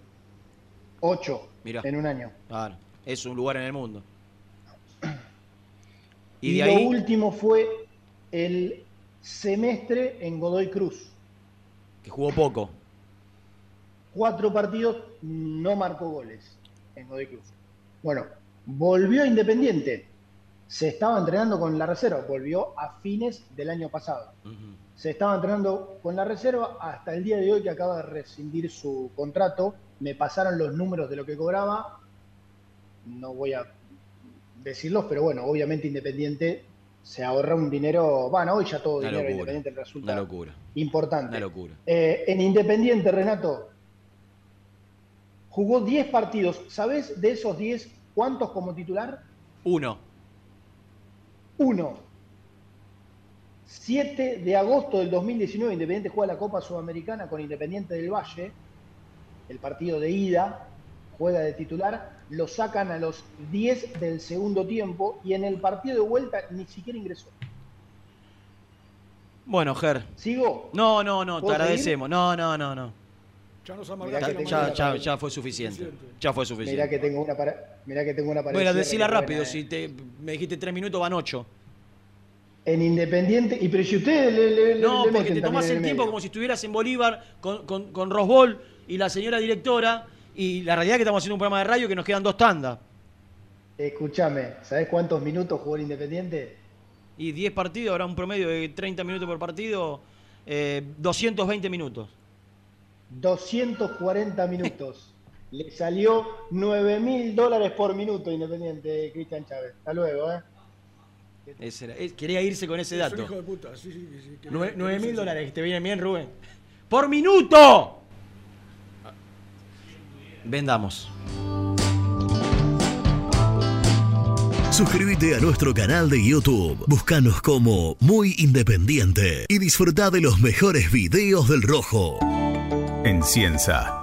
Ocho Mirá. en un año. Claro, es un lugar en el mundo. Y, Y, de lo ahí, último fue el semestre en Godoy Cruz. que jugó poco. Cuatro partidos, no marcó goles en Godoy Cruz. Bueno, volvió a Independiente. Se estaba entrenando con la reserva, volvió a fines del año pasado. Se estaba entrenando con la reserva hasta el día de hoy que acaba de rescindir su contrato. Me pasaron los números de lo que cobraba. No voy a decirlos, pero bueno, obviamente Independiente se ahorra un dinero. Bueno, hoy ya todo Una dinero locura. Independiente resulta Una locura. importante. Una locura. Eh, en Independiente, Renato, jugó 10 partidos. ¿Sabes de esos 10 cuántos como titular? Uno. Uno. 7 de agosto del 2019, Independiente juega la Copa Sudamericana con Independiente del Valle. El partido de ida juega de titular. Lo sacan a los 10 del segundo tiempo y en el partido de vuelta ni siquiera ingresó. Bueno, Ger. ¿Sigo? No, no, no, te ¿Puedo agradecemos. No, no, no, no. Ya nos Mirá amargaste Ya, ya, ya fue suficiente. Ya fue Mirá suficiente. que tengo una para, mirá que tengo una para Bueno, decila rápido. eh. Si te, me dijiste tres minutos, van ocho. En Independiente. Y pero si ustedes le, le, No, le porque te tomás el tiempo como si estuvieras en Bolívar con, con, con Rosbol y la señora directora. Y la realidad es que estamos haciendo un programa de radio que nos quedan dos tandas. Escúchame, ¿sabés cuántos minutos jugó el Independiente? Y 10 partidos, habrá un promedio de 30 minutos por partido, eh, 220 minutos. 240 minutos. Le salió 9 mil dólares por minuto Independiente, Cristian Chávez. Hasta luego, ¿eh? Ese era- eh, quería irse con ese Es dato. un hijo de puta, sí, sí, sí, que- Nue- que- 9 que- mil dólares, ¿te viene bien, Rubén? ¡Por minuto! Vendamos. Suscríbete a nuestro canal de YouTube. Búscanos como Muy Independiente y disfruta de los mejores videos del Rojo. En Cienza,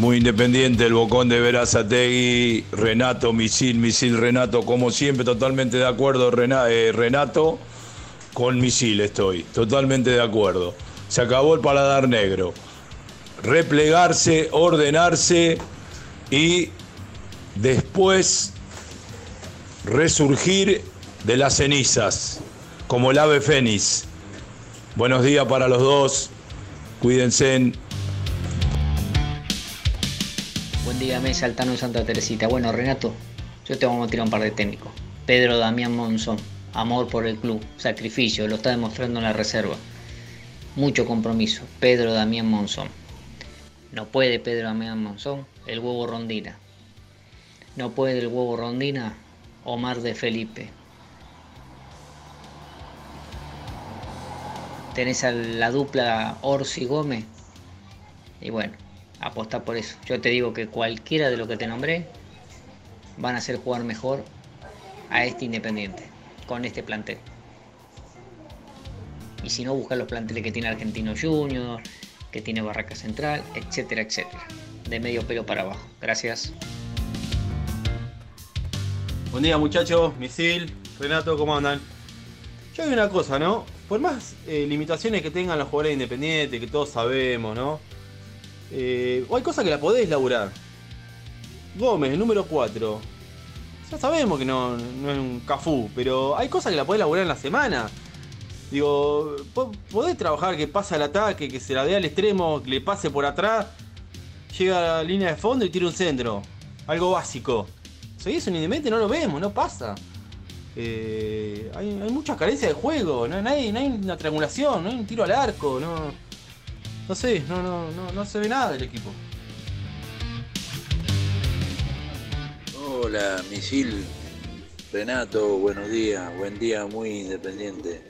muy independiente el Bocón de Verazategui, Renato, Misil, Misil, Renato, como siempre, totalmente de acuerdo, eh, Renato, con Misil estoy, totalmente de acuerdo. Se acabó el paladar negro. Replegarse, ordenarse y después resurgir de las cenizas, como el ave fénix. Buenos días para los dos, cuídense. Buen día, Mesa, Altano Santa Teresita. Bueno, Renato, yo te vamos a tirar un par de técnicos. Pedro Damián Monzón, amor por el club, sacrificio, lo está demostrando en la reserva. Mucho compromiso, Pedro Damián Monzón. No puede Pedro Damián Monzón, el huevo rondina. No puede el huevo rondina, Omar de Felipe. Tenés a la dupla Orsi Gómez. Y bueno, apostar por eso. Yo te digo que cualquiera de lo que te nombré van a hacer jugar mejor a este Independiente, con este plantel. Y si no, buscar los planteles que tiene Argentino Junior, que tiene Barraca Central, etcétera, etcétera. De medio pelo para abajo. Gracias. Buen día muchachos, Misil, Renato, ¿cómo andan? Yo hay una cosa, ¿no? Por más eh, limitaciones que tengan los jugadores independientes, que todos sabemos, ¿no? Eh, hay cosas que la podés laburar. Gómez, el número 4. Ya sabemos que no, no es un cafú, pero hay cosas que la podés laburar en la semana. Digo, po- podés trabajar que pasa el ataque, que se la dé al extremo, que le pase por atrás, llega a la línea de fondo y tira un centro. Algo básico. En Independiente no lo vemos, no pasa. Eh, hay, hay muchas carencias de juego, no, no hay, no hay una triangulación, no hay un tiro al arco, no. No sé, no, no, no, no se ve nada del equipo. Hola, Misil, Renato, buenos días, buen día, muy independiente.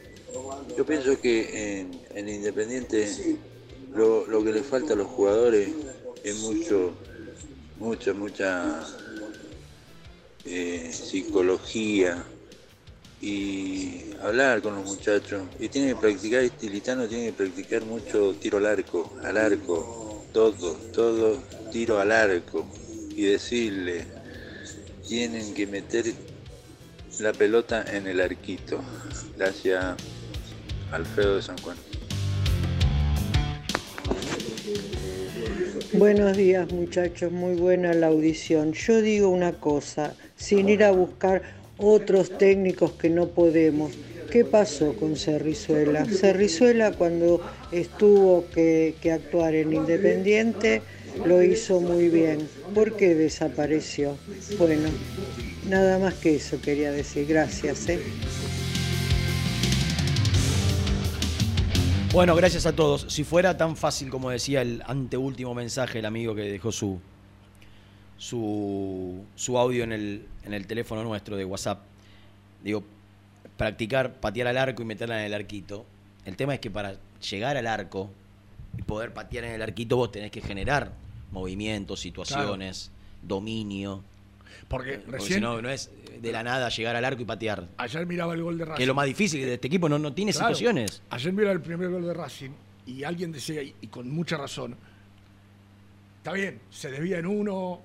Yo pienso que en, en Independiente lo, lo que le falta a los jugadores es mucho, mucha, mucha eh, psicología y hablar con los muchachos. Y tiene que practicar, este Litano tiene que practicar mucho tiro al arco, al arco, todo, todo tiro al arco. Y decirle, tienen que meter la pelota en el arquito. Gracias, Alfredo de San Juan. Buenos días muchachos, muy buena la audición. Yo digo una cosa, sin ir a buscar otros técnicos que no podemos. ¿Qué pasó con Cerrizuela? Cerrizuela cuando estuvo que, que actuar en Independiente lo hizo muy bien. ¿Por qué desapareció? Bueno, nada más que eso quería decir. Gracias. ¿eh? Bueno, gracias a todos. Si fuera tan fácil como decía el anteúltimo mensaje el amigo que dejó su su, su audio en el, en el teléfono nuestro de WhatsApp, digo, practicar, patear al arco y meterla en el arquito. El tema es que para llegar al arco y poder patear en el arquito vos tenés que generar movimientos, situaciones, dominio. Porque Porque recién- si no, no es de la nada llegar al arco y patear. Ayer miraba el gol de Racing. Que es lo más difícil de este equipo, no, no tiene Claro. situaciones. Ayer miraba el primer gol de Racing y alguien decía, y con mucha razón, está bien, se desvía en uno,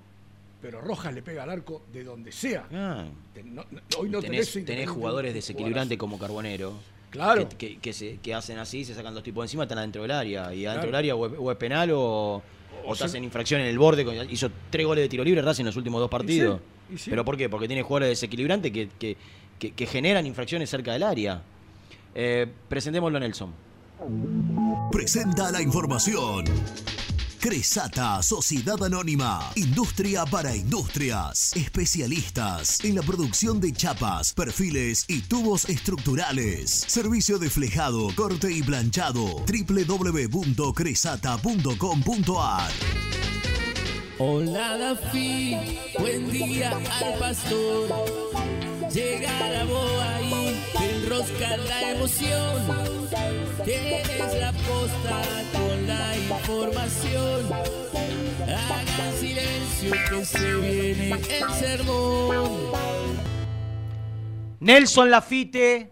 pero Rojas le pega al arco de donde sea. Ah. Te- no- no- hoy no tenés, tenés, tenés jugadores desequilibrantes como Carbonero. Claro. Que, que- que se- que hacen así, se sacan dos tipos de encima, están adentro del área. Y adentro Claro. del área o es, o es penal o, o, O estás se- en infracción en el borde. Hizo tres goles de tiro libre Racing en los últimos dos partidos. y sí. ¿Pero por qué? Porque tiene jugadores desequilibrantes que, que, que- que generan infracciones cerca del área. Eh, presentémoslo a Nelson. Presenta la información. Cresata, Sociedad Anónima, Industria para Industrias, especialistas en la producción de chapas, perfiles y tubos estructurales. Servicio de flejado, corte y planchado. www.cresata.com.ar Hola Dafi, buen día al pastor. Llega la boa y enrosca la emoción. Tienes la posta con la información. Hagan silencio que se viene el sermón. Nelson Lafite.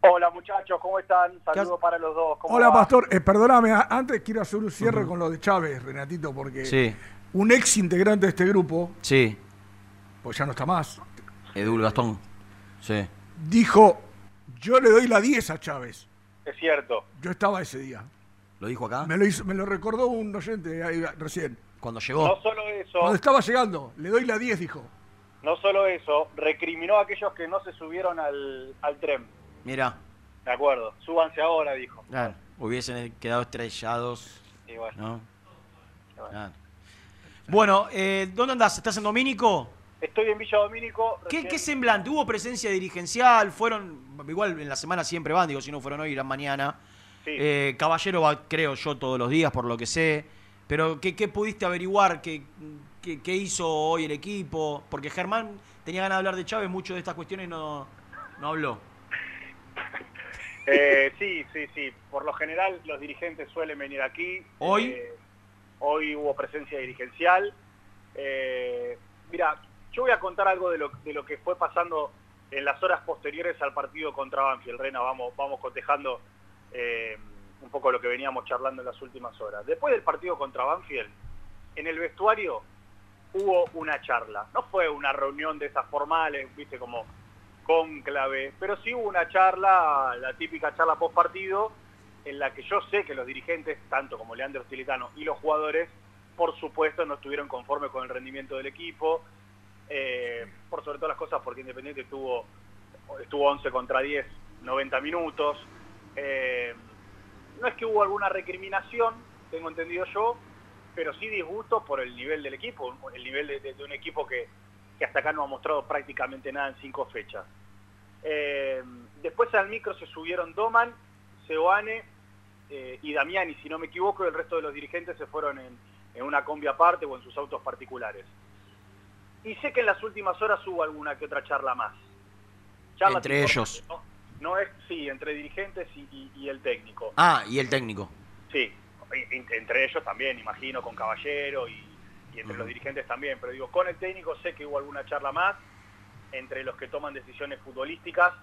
Hola muchachos, ¿cómo están? Saludos para los dos. ¿cómo Hola, va? Pastor. Eh, perdóname, antes quiero hacer un cierre con lo de Chávez, Renatito, porque Sí. un ex integrante de este grupo, Sí. pues ya no está más, Edul Gastón. Sí. Dijo, yo le doy la 10 a Chávez. Es cierto. Yo estaba ese día. ¿Lo dijo acá? Me lo, hizo- me lo recordó un oyente ahí recién. Cuando No solo eso, Cuando estaba llegando, le doy la 10, dijo. no solo eso, recriminó a aquellos que no se subieron al, al tren. Mira, De acuerdo, súbanse ahora, dijo. claro, hubiesen quedado estrellados. Y bueno. ¿no? Claro. Bueno, eh, ¿dónde andás? ¿Estás en Domínico? Estoy en Villa Domínico. ¿Qué, recién- qué semblante? ¿Hubo presencia dirigencial? ¿Fueron, igual en la semana siempre van, digo, si no fueron hoy, irán mañana? Sí. Eh, Caballero va, creo yo, todos los días, por lo que sé. Pero, ¿qué, qué pudiste averiguar? ¿Qué, qué, qué hizo hoy el equipo? Porque Germán tenía ganas de hablar de Chávez, mucho de estas cuestiones no, no habló. Eh, sí, sí, sí. Por lo general los dirigentes suelen venir aquí. ¿Hoy? Eh, hoy hubo presencia dirigencial. Eh, mira, yo voy a contar algo de lo, que fue pasando en las horas posteriores al partido contra Banfield. Rena, vamos, vamos cotejando eh, un poco lo que veníamos charlando en las últimas horas. Después del partido contra Banfield, en el vestuario hubo una charla. No fue una reunión de esas formales, viste, como cónclave, pero sí hubo una charla, la típica charla post partido, en la que yo sé que los dirigentes, tanto como Leandro Stilitano y los jugadores, por supuesto no estuvieron conformes con el rendimiento del equipo, eh, por sobre todas las cosas porque Independiente estuvo, estuvo 11 contra 10, 90 minutos. Eh, no es que hubo alguna recriminación, tengo entendido yo, pero sí disgusto por el nivel del equipo, el nivel de, un equipo que, hasta acá no ha mostrado prácticamente nada en cinco fechas. Eh, después al micro se subieron Doman, Seoane eh, y Damiani, si no me equivoco, el resto de los dirigentes se fueron en, en una combi aparte o en sus autos particulares. Y sé que en las últimas horas hubo alguna que otra charla más. Charla Entre ellos. No, no es, sí, entre dirigentes y, y- y el técnico. Ah, y el técnico. Sí, entre ellos también, imagino, con Caballero y, y entre los dirigentes también. Pero digo, con el técnico sé que hubo alguna charla más entre los que toman decisiones futbolísticas.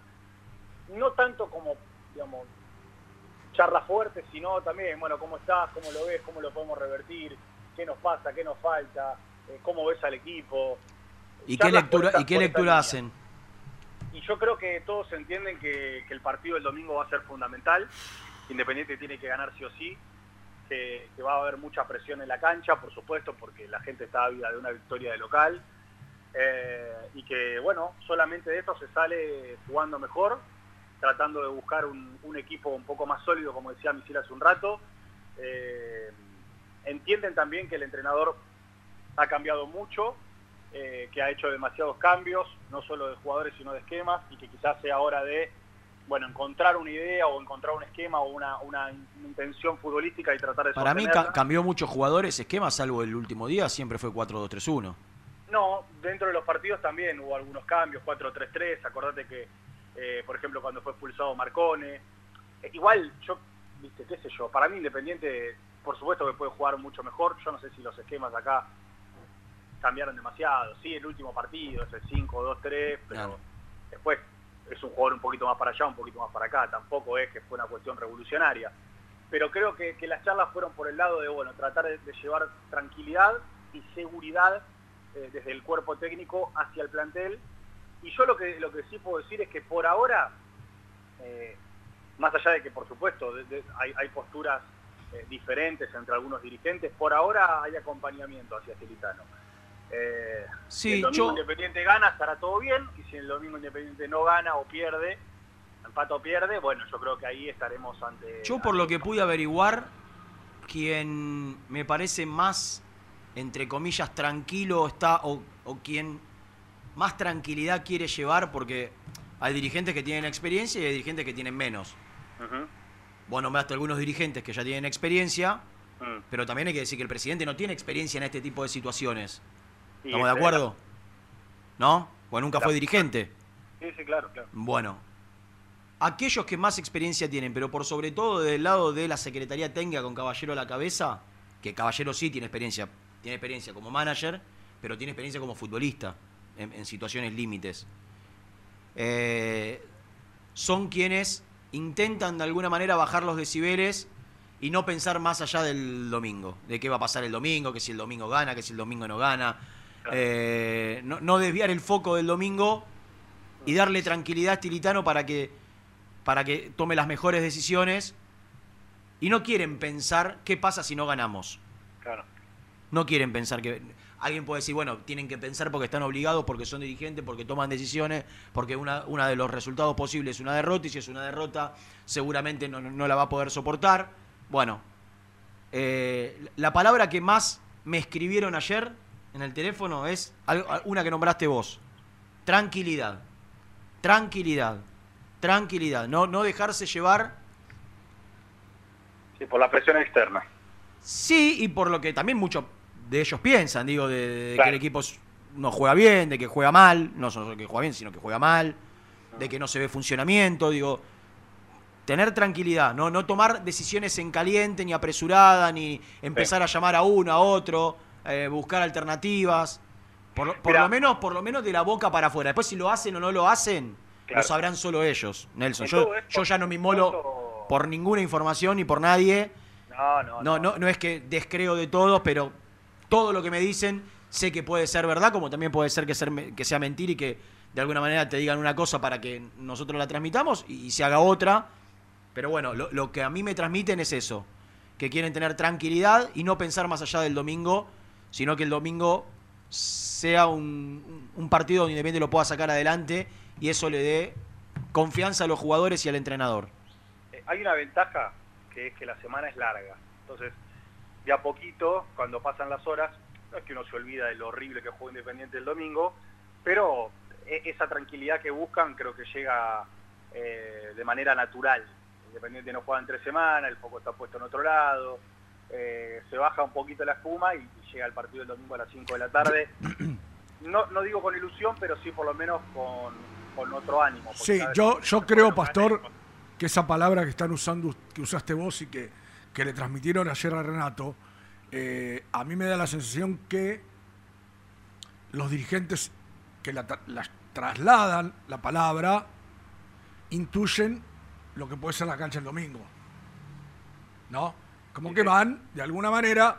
No tanto como, digamos, charla fuerte, sino también, bueno, ¿cómo estás? ¿Cómo lo ves? ¿Cómo lo podemos revertir? ¿Qué nos pasa? ¿Qué nos falta? Eh, ¿Cómo ves al equipo? ¿Y qué lectura, ¿y qué lectura hacen? Y yo creo que todos entienden que, que el partido del domingo va a ser fundamental. Independiente tiene que ganar sí o sí. Que, que va a haber mucha presión en la cancha, por supuesto, porque la gente está ávida de una victoria de local. Eh, y que, bueno, solamente de esto se sale jugando mejor, tratando de buscar un, un equipo un poco más sólido, como decía Misil hace un rato. Eh, entienden también que el entrenador ha cambiado mucho, eh, que ha hecho demasiados cambios, no solo de jugadores, sino de esquemas, y que quizás sea hora de bueno, encontrar una idea o encontrar un esquema o una, una intención futbolística y tratar de Para mí ca- cambió muchos jugadores, esquema, salvo el último día, siempre fue 4-2-3-1. No, dentro de los partidos también hubo algunos cambios, 4-3-3, acordate que, eh, por ejemplo, cuando fue expulsado Marcone, eh, igual yo, viste, qué sé yo, para mí Independiente, por supuesto que puede jugar mucho mejor, yo no sé si los esquemas acá cambiaron demasiado, sí, el último partido, ese 5-2-3, pero Claro. después es un jugador un poquito más para allá, un poquito más para acá, tampoco es que fue una cuestión revolucionaria. Pero creo que, que las charlas fueron por el lado de, bueno, tratar de, de llevar tranquilidad y seguridad eh, desde el cuerpo técnico hacia el plantel. Y yo lo que, lo que sí puedo decir es que por ahora, eh, más allá de que por supuesto de- de- hay, hay posturas eh, diferentes entre algunos dirigentes, por ahora hay acompañamiento hacia Celitano. Eh, Sí, si el domingo yo- Independiente gana, estará todo bien, y si el domingo Independiente no gana o pierde, empata o pierde, bueno, yo creo que ahí estaremos ante... Yo por lo que pude averiguar, quien me parece más, entre comillas, tranquilo está, o, o quien más tranquilidad quiere llevar, porque hay dirigentes que tienen experiencia y hay dirigentes que tienen menos. Ujú. Vos nombraste algunos dirigentes que ya tienen experiencia, Mm. pero también hay que decir que el presidente no tiene experiencia en este tipo de situaciones. ¿Estamos de acuerdo? ¿No? Pues nunca fue dirigente. Sí, sí, claro, claro. Bueno, aquellos que más experiencia tienen, pero por sobre todo del lado de la Secretaría Técnica con Caballero a la cabeza, que Caballero sí tiene experiencia, tiene experiencia como manager, pero tiene experiencia como futbolista en, en situaciones límites. Eh, son quienes intentan de alguna manera bajar los decibeles y no pensar más allá del domingo, de qué va a pasar el domingo, que si el domingo gana, que si el domingo no gana. Eh, no, no desviar el foco del domingo y darle tranquilidad a Stilitano para que, para que tome las mejores decisiones. Y no quieren pensar qué pasa si no ganamos. Claro. No quieren pensar que. Alguien puede decir, bueno, tienen que pensar porque están obligados, porque son dirigentes, porque toman decisiones, porque una, una de los resultados posibles es una derrota, y si es una derrota, seguramente no, no- no la va a poder soportar. Bueno, eh, la palabra que más me escribieron ayer en el teléfono es algo- una que nombraste vos. Tranquilidad. Tranquilidad. Tranquilidad. No, no dejarse llevar Sí, por la presión externa. Sí, y por lo que también muchos de ellos piensan, digo, de, de que el equipo no juega bien, de que juega mal, no solo que juega bien, sino que juega mal, de que no se ve funcionamiento, digo, tener tranquilidad, no, no tomar decisiones en caliente, ni apresurada, ni empezar a llamar a uno, a otro, eh, buscar alternativas. Por, lo- por Mirá. lo menos, por lo menos de la boca para afuera. Después si lo hacen o no lo hacen, Claro. lo sabrán solo ellos, Nelson. Yo, esto- yo ya no me inmolo por ninguna información ni por nadie. No, no, No, no, no es que descreo de todos, pero todo lo que me dicen sé que puede ser verdad, como también puede ser que, ser, que sea mentira y que de alguna manera te digan una cosa para que nosotros la transmitamos y, y se haga otra. Pero bueno, lo, lo que a mí me transmiten es eso, que quieren tener tranquilidad y no pensar más allá del domingo, sino que el domingo sea un, un partido donde Independiente lo pueda sacar adelante y eso le dé confianza a los jugadores y al entrenador. Eh, hay una ventaja que es que la semana es larga. Entonces, de a poquito, cuando pasan las horas, no es que uno se olvida de lo horrible que jugó Independiente el domingo, pero e- esa tranquilidad que buscan creo que llega eh, de manera natural. Independiente no juega en tres semanas, el foco está puesto en otro lado, eh, se baja un poquito la espuma y, y llega el partido el domingo a las 5 de la tarde. No, no digo con ilusión, pero sí por lo menos con, con otro ánimo. Sí, yo, yo creo. Pastor, que esa palabra que están usando, que usaste vos y que, que le transmitieron ayer a Renato, eh, a mí me da la sensación que los dirigentes que la, la trasladan la palabra intuyen lo que puede ser la cancha el domingo. ¿No? Como que van, de alguna manera,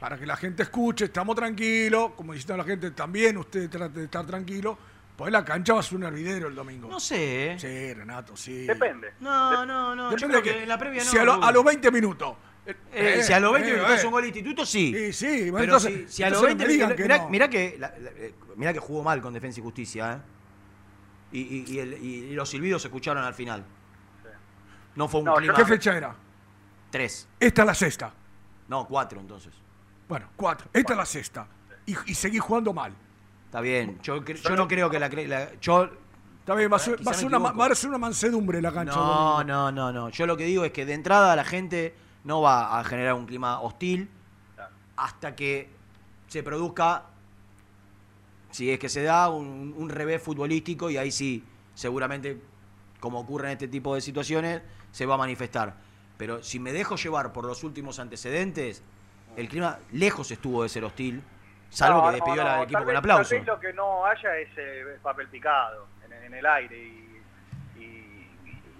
para que la gente escuche, estamos tranquilos, como diciendo a la gente, también usted trate de estar tranquilo, pues la cancha va a ser un hervidero el domingo. No sé, ¿eh? Sí, Renato, sí. Depende. No, no, no. yo Depende creo de que en la previa no. si a, lo- a los 20 minutos. eh, Eh, si a los 20 eh, minutos eh. es un gol de instituto, sí. Sí, sí, bueno, Pero entonces- si, si a los entonces no 20 me digan que mirá, no. mirá que, la- la- mirá que jugó mal con Defensa y Justicia, ¿eh? Y, y- y el- y- y los silbidos se escucharon al final. No fue un No, clima. ¿Qué fecha era? Tres. Esta es la sexta. No, cuatro entonces. Bueno, cuatro. Esta es la sexta. Y, y seguí jugando mal. Está bien. Yo, cre- yo no creo que la, cre- la- yo Está bien, va a ser, Quizá va a ser una, ma- equivoco. va a ser una mansedumbre la cancha. No, no, no, no. Yo lo que digo es que de entrada la gente no va a generar un clima hostil hasta que se produzca, si es que se da, un, un revés futbolístico y ahí sí, seguramente, como ocurre en este tipo de situaciones, se va a manifestar. Pero si me dejo llevar por los últimos antecedentes, el clima lejos estuvo de ser hostil, salvo No, que no, despidió no, al equipo con vez- aplauso. Tal vez lo que no haya es eh, papel picado en, en el aire y, y-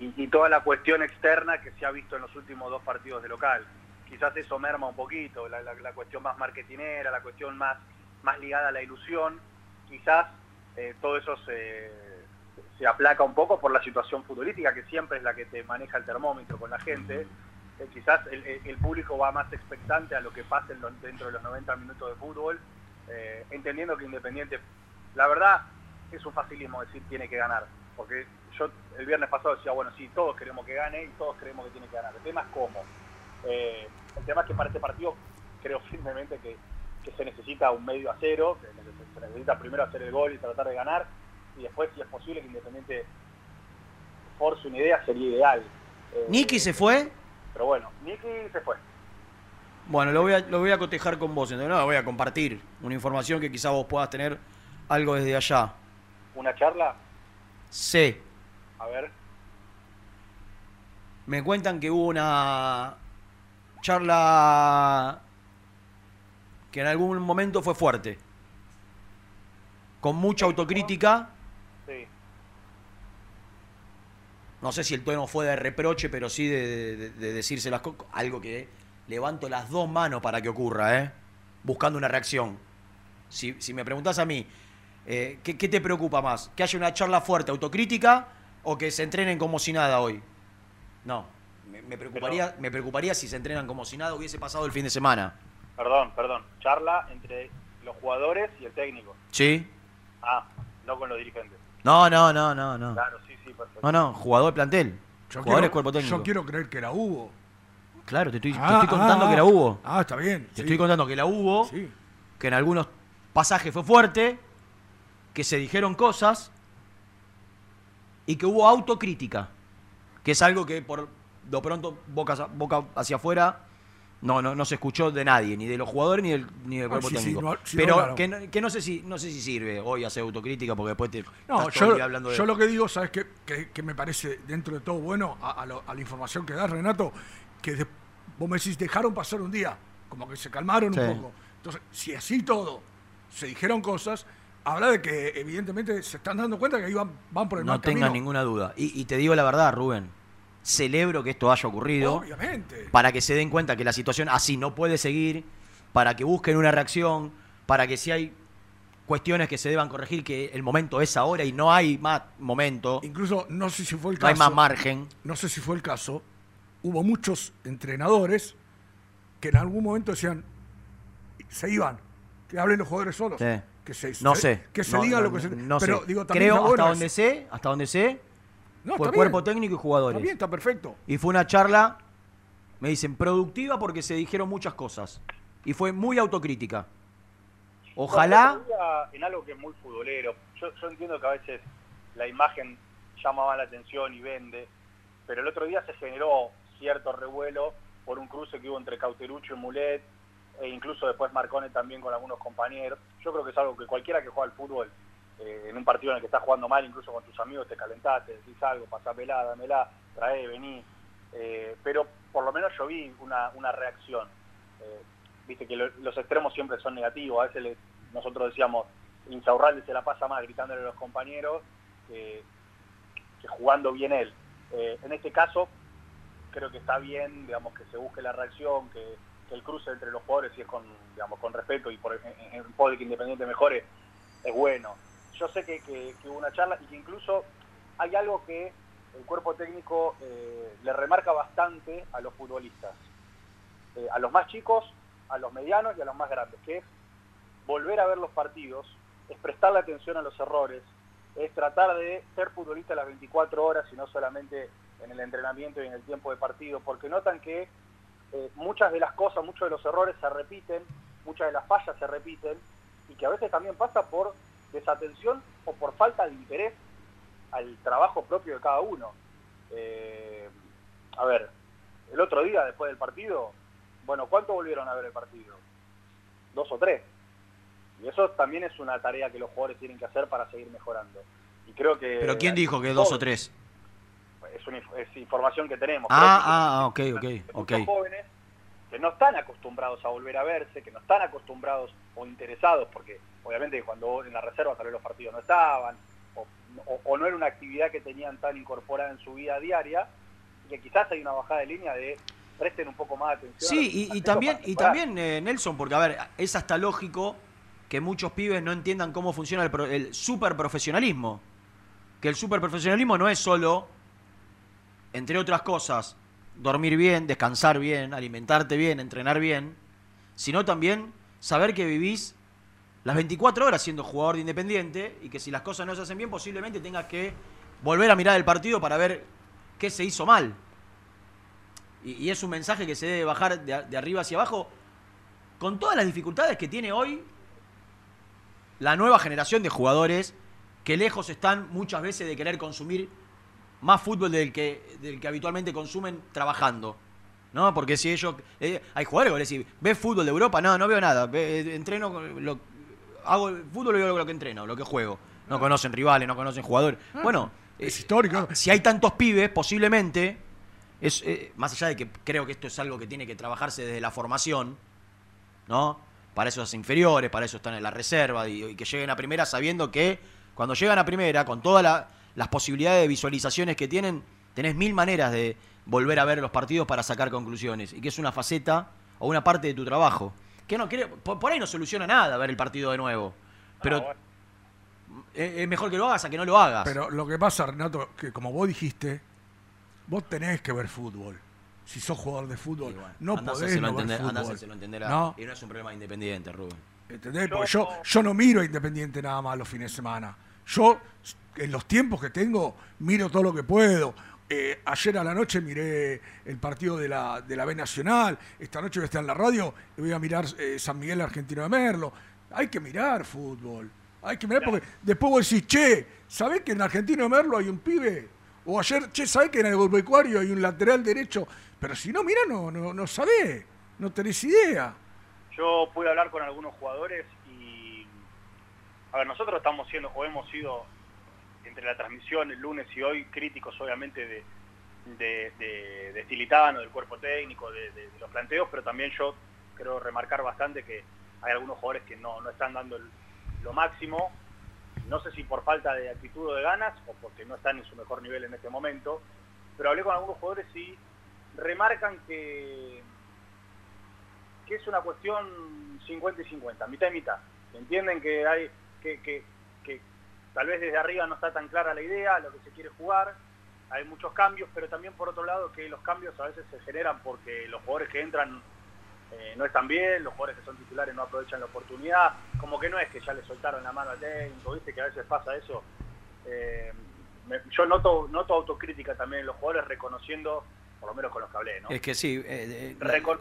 y- y toda la cuestión externa que se ha visto en los últimos dos partidos de local. Quizás eso merma un poquito, la, la- la cuestión más marketinera, la cuestión más, más ligada a la ilusión. Quizás eh, todo eso se, se aplaca un poco por la situación futbolística, que siempre es la que te maneja el termómetro con la gente. Eh, quizás el, público va más expectante a lo que pase dentro de los 90 minutos de fútbol, eh, entendiendo que Independiente, la verdad, es un facilismo decir tiene que ganar, porque yo el viernes pasado decía, bueno, sí, todos queremos que gane y todos creemos que tiene que ganar. El tema es cómo. Eh, el tema es que para este partido creo firmemente que, que se necesita un medio a cero, que se necesita primero hacer el gol y tratar de ganar, y después, si es posible, que Independiente force una idea, sería ideal. Eh, Nicky se fue. Pero bueno, Nicky se fue. Bueno, lo voy, a, lo voy a cotejar con vos, entonces no, lo voy a compartir. Una información que quizá vos puedas tener algo desde allá. ¿Una charla? Sí, A ver. me cuentan que hubo una charla que en algún momento fue fuerte. Con mucha autocrítica. Sí. No sé si el tono fue de reproche, pero sí de, de- de decirse las cosas. Algo que levanto las dos manos para que ocurra, ¿eh? Buscando una reacción. Si, si me preguntás a mí, eh, ¿qué, qué te preocupa más? ¿Que haya una charla fuerte, autocrítica, o que se entrenen como si nada hoy? No. Me, me preocuparía, me preocuparía si se entrenan como si nada hubiese pasado el fin de semana. Perdón, perdón. Charla entre los jugadores y el técnico. ¿Sí? Ah, no con los dirigentes. No, no, no, no, no. Claro, No, no, jugador plantel. Yo Jugadores quiero- cuerpo técnico. Yo quiero creer que la hubo. Claro, te estoy, te Ah, estoy contando ah, que la hubo. Ah, está bien. Te sí. estoy contando que la hubo, que en algunos pasajes fue fuerte, que se dijeron cosas y que hubo autocrítica, que es algo que por lo pronto boca, boca hacia afuera no, no, no se escuchó de nadie, ni de los jugadores ni del, ni del Ah, cuerpo sí, sí, técnico. no, sí, Pero no, claro. que, no, que no sé si no sé si sirve hoy hacer autocrítica porque después te No, estás todo el yo, día hablando de yo lo que digo, ¿sabes qué? Que, que me parece dentro de todo bueno a, a lo- a la información que das, Renato? Que de- vos me decís, dejaron pasar un día, como que se calmaron Sí. un poco. Entonces, si así todo se dijeron cosas, habla de que evidentemente se están dando cuenta que ahí van, van por el No mal ninguna duda. Y, y te digo la verdad, Rubén. Celebro que esto haya ocurrido. Obviamente. Para que se den cuenta que la situación así no puede seguir. Para que busquen una reacción. Para que si hay cuestiones que se deban corregir, que el momento es ahora y no hay más momento. Incluso, no sé si fue el No hay caso. más margen. No sé si fue el caso. Hubo muchos entrenadores que en algún momento decían, se iban, que hablen los jugadores solos. Sí. Que se, No se- sé. Que se No, diga no, lo que se. no pero sé. digo, también Creo, hasta donde sé, hasta donde sé, No, fue está cuerpo bien. técnico y jugadores. Está bien, está perfecto. Y fue una charla, me dicen, productiva porque se dijeron muchas cosas. Y fue muy autocrítica. Ojalá. En algo que es muy futbolero. Yo, yo entiendo que a veces la imagen llama la atención y vende, pero el otro día se generó cierto revuelo por un cruce que hubo entre Cauterucho y Mulet, e incluso después Marcone también con algunos compañeros. Yo creo que es algo que cualquiera que juega al fútbol, eh, en un partido en el que estás jugando mal, incluso con tus amigos te calentás, te decís algo, pasá pelada, dámela, trae, vení. Eh, pero por lo menos yo vi una, una reacción. Eh, viste que lo- los extremos siempre son negativos. A veces nosotros decíamos, Insaurralde se la pasa más gritándole a los compañeros que, jugando bien él. En este caso, creo que está bien, digamos, que se busque la reacción, que, el cruce entre los jugadores, si es con, digamos, con respeto y por, en, en pos de que Independiente mejore, es bueno. Yo sé que, que- hubo una charla y que incluso hay algo que el cuerpo técnico eh, le remarca bastante a los futbolistas, eh, a los más chicos, a los medianos y a los más grandes, que es volver a ver los partidos, es prestarle atención a los errores, es tratar de ser futbolista las 24 horas y no solamente en el entrenamiento y en el tiempo de partido, porque notan que eh, muchas de las cosas, muchos de los errores se repiten, muchas de las fallas se repiten, y que a veces también pasa por desatención o por falta de interés al trabajo propio de cada uno. Eh, a ver, el otro día después del partido, bueno, ¿cuántos volvieron a ver el partido? Dos o tres. Y eso también es una tarea que los jugadores tienen que hacer para seguir mejorando. Y creo que... Pero ¿quién dijo que dos o tres? Es, una, es información que tenemos. Ah, que- ah, ok, ok, ok. jóvenes que no están acostumbrados a volver a verse, que no están acostumbrados o interesados, porque obviamente cuando en la reserva tal vez los partidos no estaban, o, o- o no era una actividad que tenían tan incorporada en su vida diaria, y que quizás hay una bajada de línea de presten un poco más de atención. Sí, y, también, y también eh, Nelson, porque a ver, es hasta lógico que muchos pibes no entiendan cómo funciona el, el super profesionalismo. Que el super profesionalismo no es solo, entre otras cosas, dormir bien, descansar bien, alimentarte bien, entrenar bien, sino también saber que vivís las 24 horas siendo jugador de Independiente y que si las cosas no se hacen bien, posiblemente tengas que volver a mirar el partido para ver qué se hizo mal. Y, es un mensaje que se debe bajar de, arriba hacia abajo con todas las dificultades que tiene hoy la nueva generación de jugadores que lejos están muchas veces de querer consumir más fútbol del que, del que habitualmente consumen trabajando. ¿No? Porque si ellos. eh, hay jugadores que decís, ¿ves fútbol de Europa? No, no veo nada. Ve- eh, entreno. Lo, hago el fútbol y lo que entreno, lo que juego. No conocen rivales, no conocen jugadores. Ah, Bueno, es histórico. Si hay tantos pibes, posiblemente. Es, eh, más allá de que creo que esto es algo que tiene que trabajarse desde la formación, ¿no? Para eso es inferiores, para eso están en la reserva y, y que lleguen a primera sabiendo que cuando llegan a primera, con todas la- las posibilidades de visualizaciones que tienen, tenés mil maneras de volver a ver los partidos para sacar conclusiones y que es una faceta o una parte de tu trabajo. Que no quiere, por, por ahí no soluciona nada ver el partido de nuevo, pero es, es mejor que lo hagas a que no lo hagas. Pero lo que pasa, Renato, que como vos dijiste, vos tenés que ver fútbol. Si sos jugador de fútbol, no podés no ver entender, a fútbol. hacérselo entender a- No, Y no es un problema independiente, Rubén. ¿entendés? Porque yo, yo no miro a Independiente nada más los fines de semana. Yo, en los tiempos que tengo, miro todo lo que puedo. Eh, ayer a la noche miré el partido de la, de la B Nacional. Esta noche voy a estar en la radio y voy a mirar eh, San Miguel Argentino de Merlo. Hay que mirar fútbol. Hay que mirar porque después vos decís, che, ¿sabés que en Argentino de Merlo hay un pibe? O ayer, che, ¿sabés que en el agropecuario hay un lateral derecho? Pero si no, mira, no, no, no sabés. No tenés idea. Yo pude hablar con algunos jugadores y, a ver, nosotros estamos siendo, o hemos sido, entre la transmisión el lunes y hoy, críticos obviamente de, de, de, de Stilitano, del cuerpo técnico, de, los planteos, pero también yo creo remarcar bastante que hay algunos jugadores que no, no están dando lo máximo, no sé si por falta de actitud o de ganas o porque no están en su mejor nivel en este momento, pero hablé con algunos jugadores y remarcan que, que es una cuestión 50 y 50, mitad y mitad. Entienden que hay que, que tal vez desde arriba no está tan clara la idea, lo que se quiere jugar, hay muchos cambios, pero también por otro lado que los cambios a veces se generan porque los jugadores que entran eh, no están bien, los jugadores que son titulares no aprovechan la oportunidad, como que no es que ya le soltaron la mano al técnico, viste que a veces pasa eso. Eh, me- yo noto, noto autocrítica también en los jugadores reconociendo, por lo menos con los que hablé, ¿no? Es que sí, eh,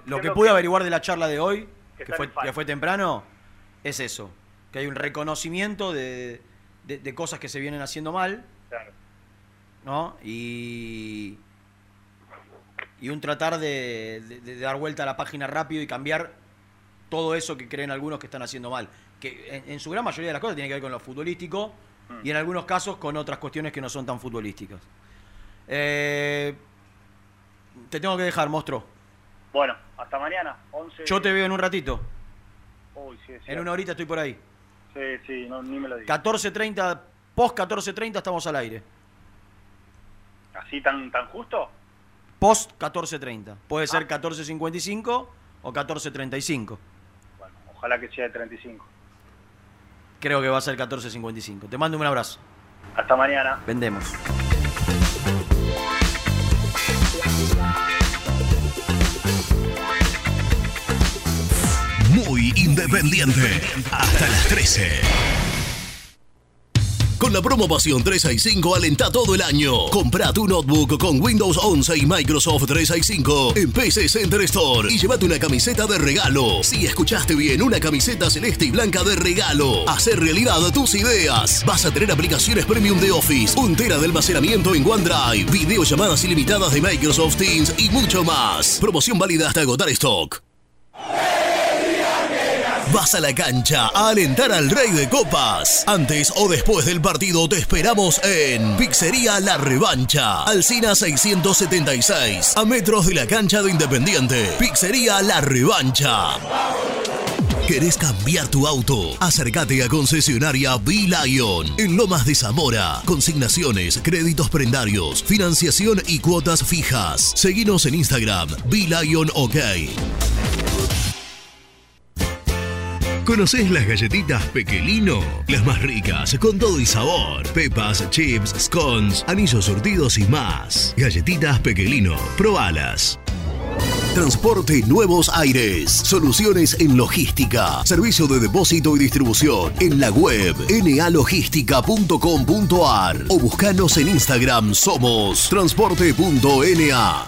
lo que pude que- averiguar de la charla de hoy, que fue, que fue temprano, es eso, que hay un reconocimiento de, de- de cosas que se vienen haciendo mal, Claro. ¿no? Y, y un tratar de, de- de dar vuelta a la página rápido y cambiar todo eso que creen algunos que están haciendo mal. Que en, en su gran mayoría de las cosas tiene que ver con lo futbolístico y en algunos casos con otras cuestiones que no son tan futbolísticas. Eh, te tengo que dejar, monstruo. Bueno, hasta mañana, 11... Yo te veo en un ratito. Uy, sí, es En una horita estoy por ahí. Sí, sí, no, ni me lo digas. 14.30, post 14.30 estamos al aire. ¿Así tan, tan justo? Post 14.30. Puede ser 14.55 o 14.35. Ojalá que sea de 35. Creo que va a ser 14.55. Te mando un abrazo. Hasta mañana. Vendemos. Independiente. Hasta las 13. Con la promo Pasión 365 alenta todo el año. Compra tu notebook con Windows 11 y Microsoft 365 en PC Center Store y llévate una camiseta de regalo. Si escuchaste bien, una camiseta celeste y blanca de regalo. Hacer realidad tus ideas. Vas a tener aplicaciones premium de Office, un tera de almacenamiento en OneDrive, videollamadas ilimitadas de Microsoft Teams y mucho más. Promoción válida hasta agotar stock. Vas a la cancha a alentar al Rey de Copas. Antes o después del partido te esperamos en Pizzería La Revancha. Alcina 676. A metros de la cancha de Independiente. Pizzería La Revancha. ¿Querés cambiar tu auto? Acércate a concesionaria B-Lion en Lomas de Zamora. Consignaciones, créditos prendarios, financiación y cuotas fijas. Seguinos en Instagram, B-Lion OK. ¿Conocés las galletitas Pequelino? Las más ricas, con todo y sabor. Pepas, chips, scones, anillos surtidos y más. Galletitas Pequelino, probalas. Transporte Nuevos Aires. Soluciones en logística. Servicio de depósito y distribución. En la web nalogística.com.ar o buscanos en Instagram. Somos transporte.na.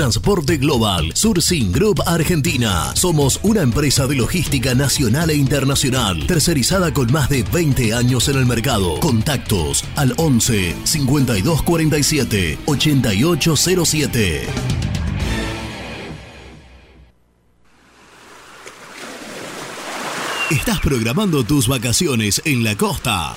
Transporte Global, Surcing Group Argentina. Somos una empresa de logística nacional e internacional, tercerizada con más de 20 años en el mercado. Contactos al 11 5247 8807. ¿Estás programando tus vacaciones en la costa?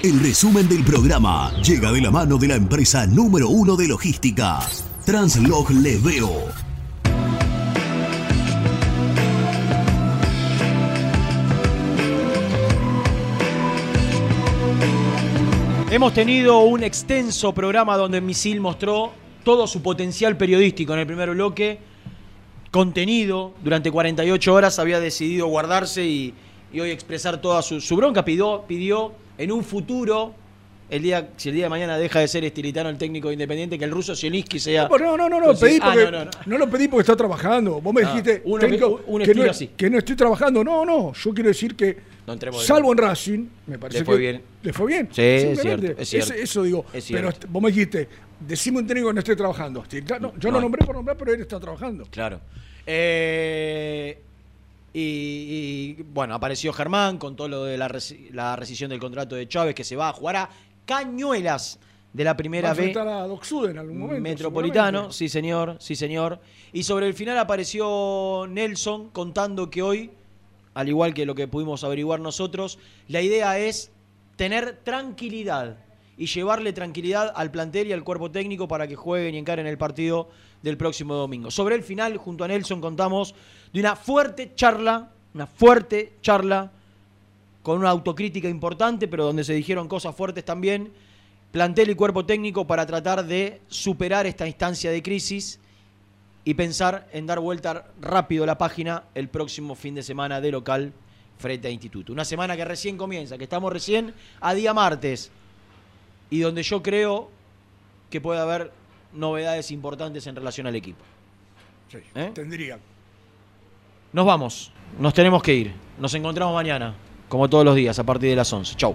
El resumen del programa llega de la mano de la empresa número uno de logística, Translog Leveo. Hemos tenido un extenso programa donde Misil mostró todo su potencial periodístico en el primer bloque. Contenido, durante 48 horas había decidido guardarse y, hoy expresar toda su, su bronca. Pidió, pidió en un futuro, el día, si el día de mañana deja de ser estilitano el técnico independiente, que el ruso Zielinski sea. No, no, no, no, Entonces- pedí Ah, porque, no, no, no. no lo pedí porque está trabajando. Vos me Ah, dijiste uno técnico, que- un que, no, así. que no estoy trabajando. No, no, yo quiero decir que, salvo en Racing, me parece Le fue que bien. le fue bien. Sí, es cierto, es cierto. Eso digo. Es pero cierto. est- vos me dijiste, decime un técnico que no esté trabajando. Yo No. lo nombré por nombrar, pero él está trabajando. Claro. Eh, y, y, bueno, apareció Germán con todo lo de la, la rescisión del contrato de Chávez, que se va a jugar a Cañuelas de la primera a enfrentar a Doc Sud en algún momento. Metropolitano, seguramente. sí señor, sí señor. Y sobre el final apareció Nelson contando que hoy, al igual que lo que pudimos averiguar nosotros, la idea es tener tranquilidad y llevarle tranquilidad al plantel y al cuerpo técnico para que jueguen y encaren el partido del próximo domingo. Sobre el final, junto a Nelson, contamos de una fuerte charla, una fuerte charla con una autocrítica importante, pero donde se dijeron cosas fuertes también, plantel y cuerpo técnico para tratar de superar esta instancia de crisis y pensar en dar vuelta rápido la página el próximo fin de semana de local frente a Instituto. Una semana que recién comienza, que estamos recién a día martes y donde yo creo que puede haber novedades importantes en relación al equipo. Sí, ¿Eh? tendría. Nos vamos, nos tenemos que ir. Nos encontramos mañana, como todos los días, a partir de las 11. Chau.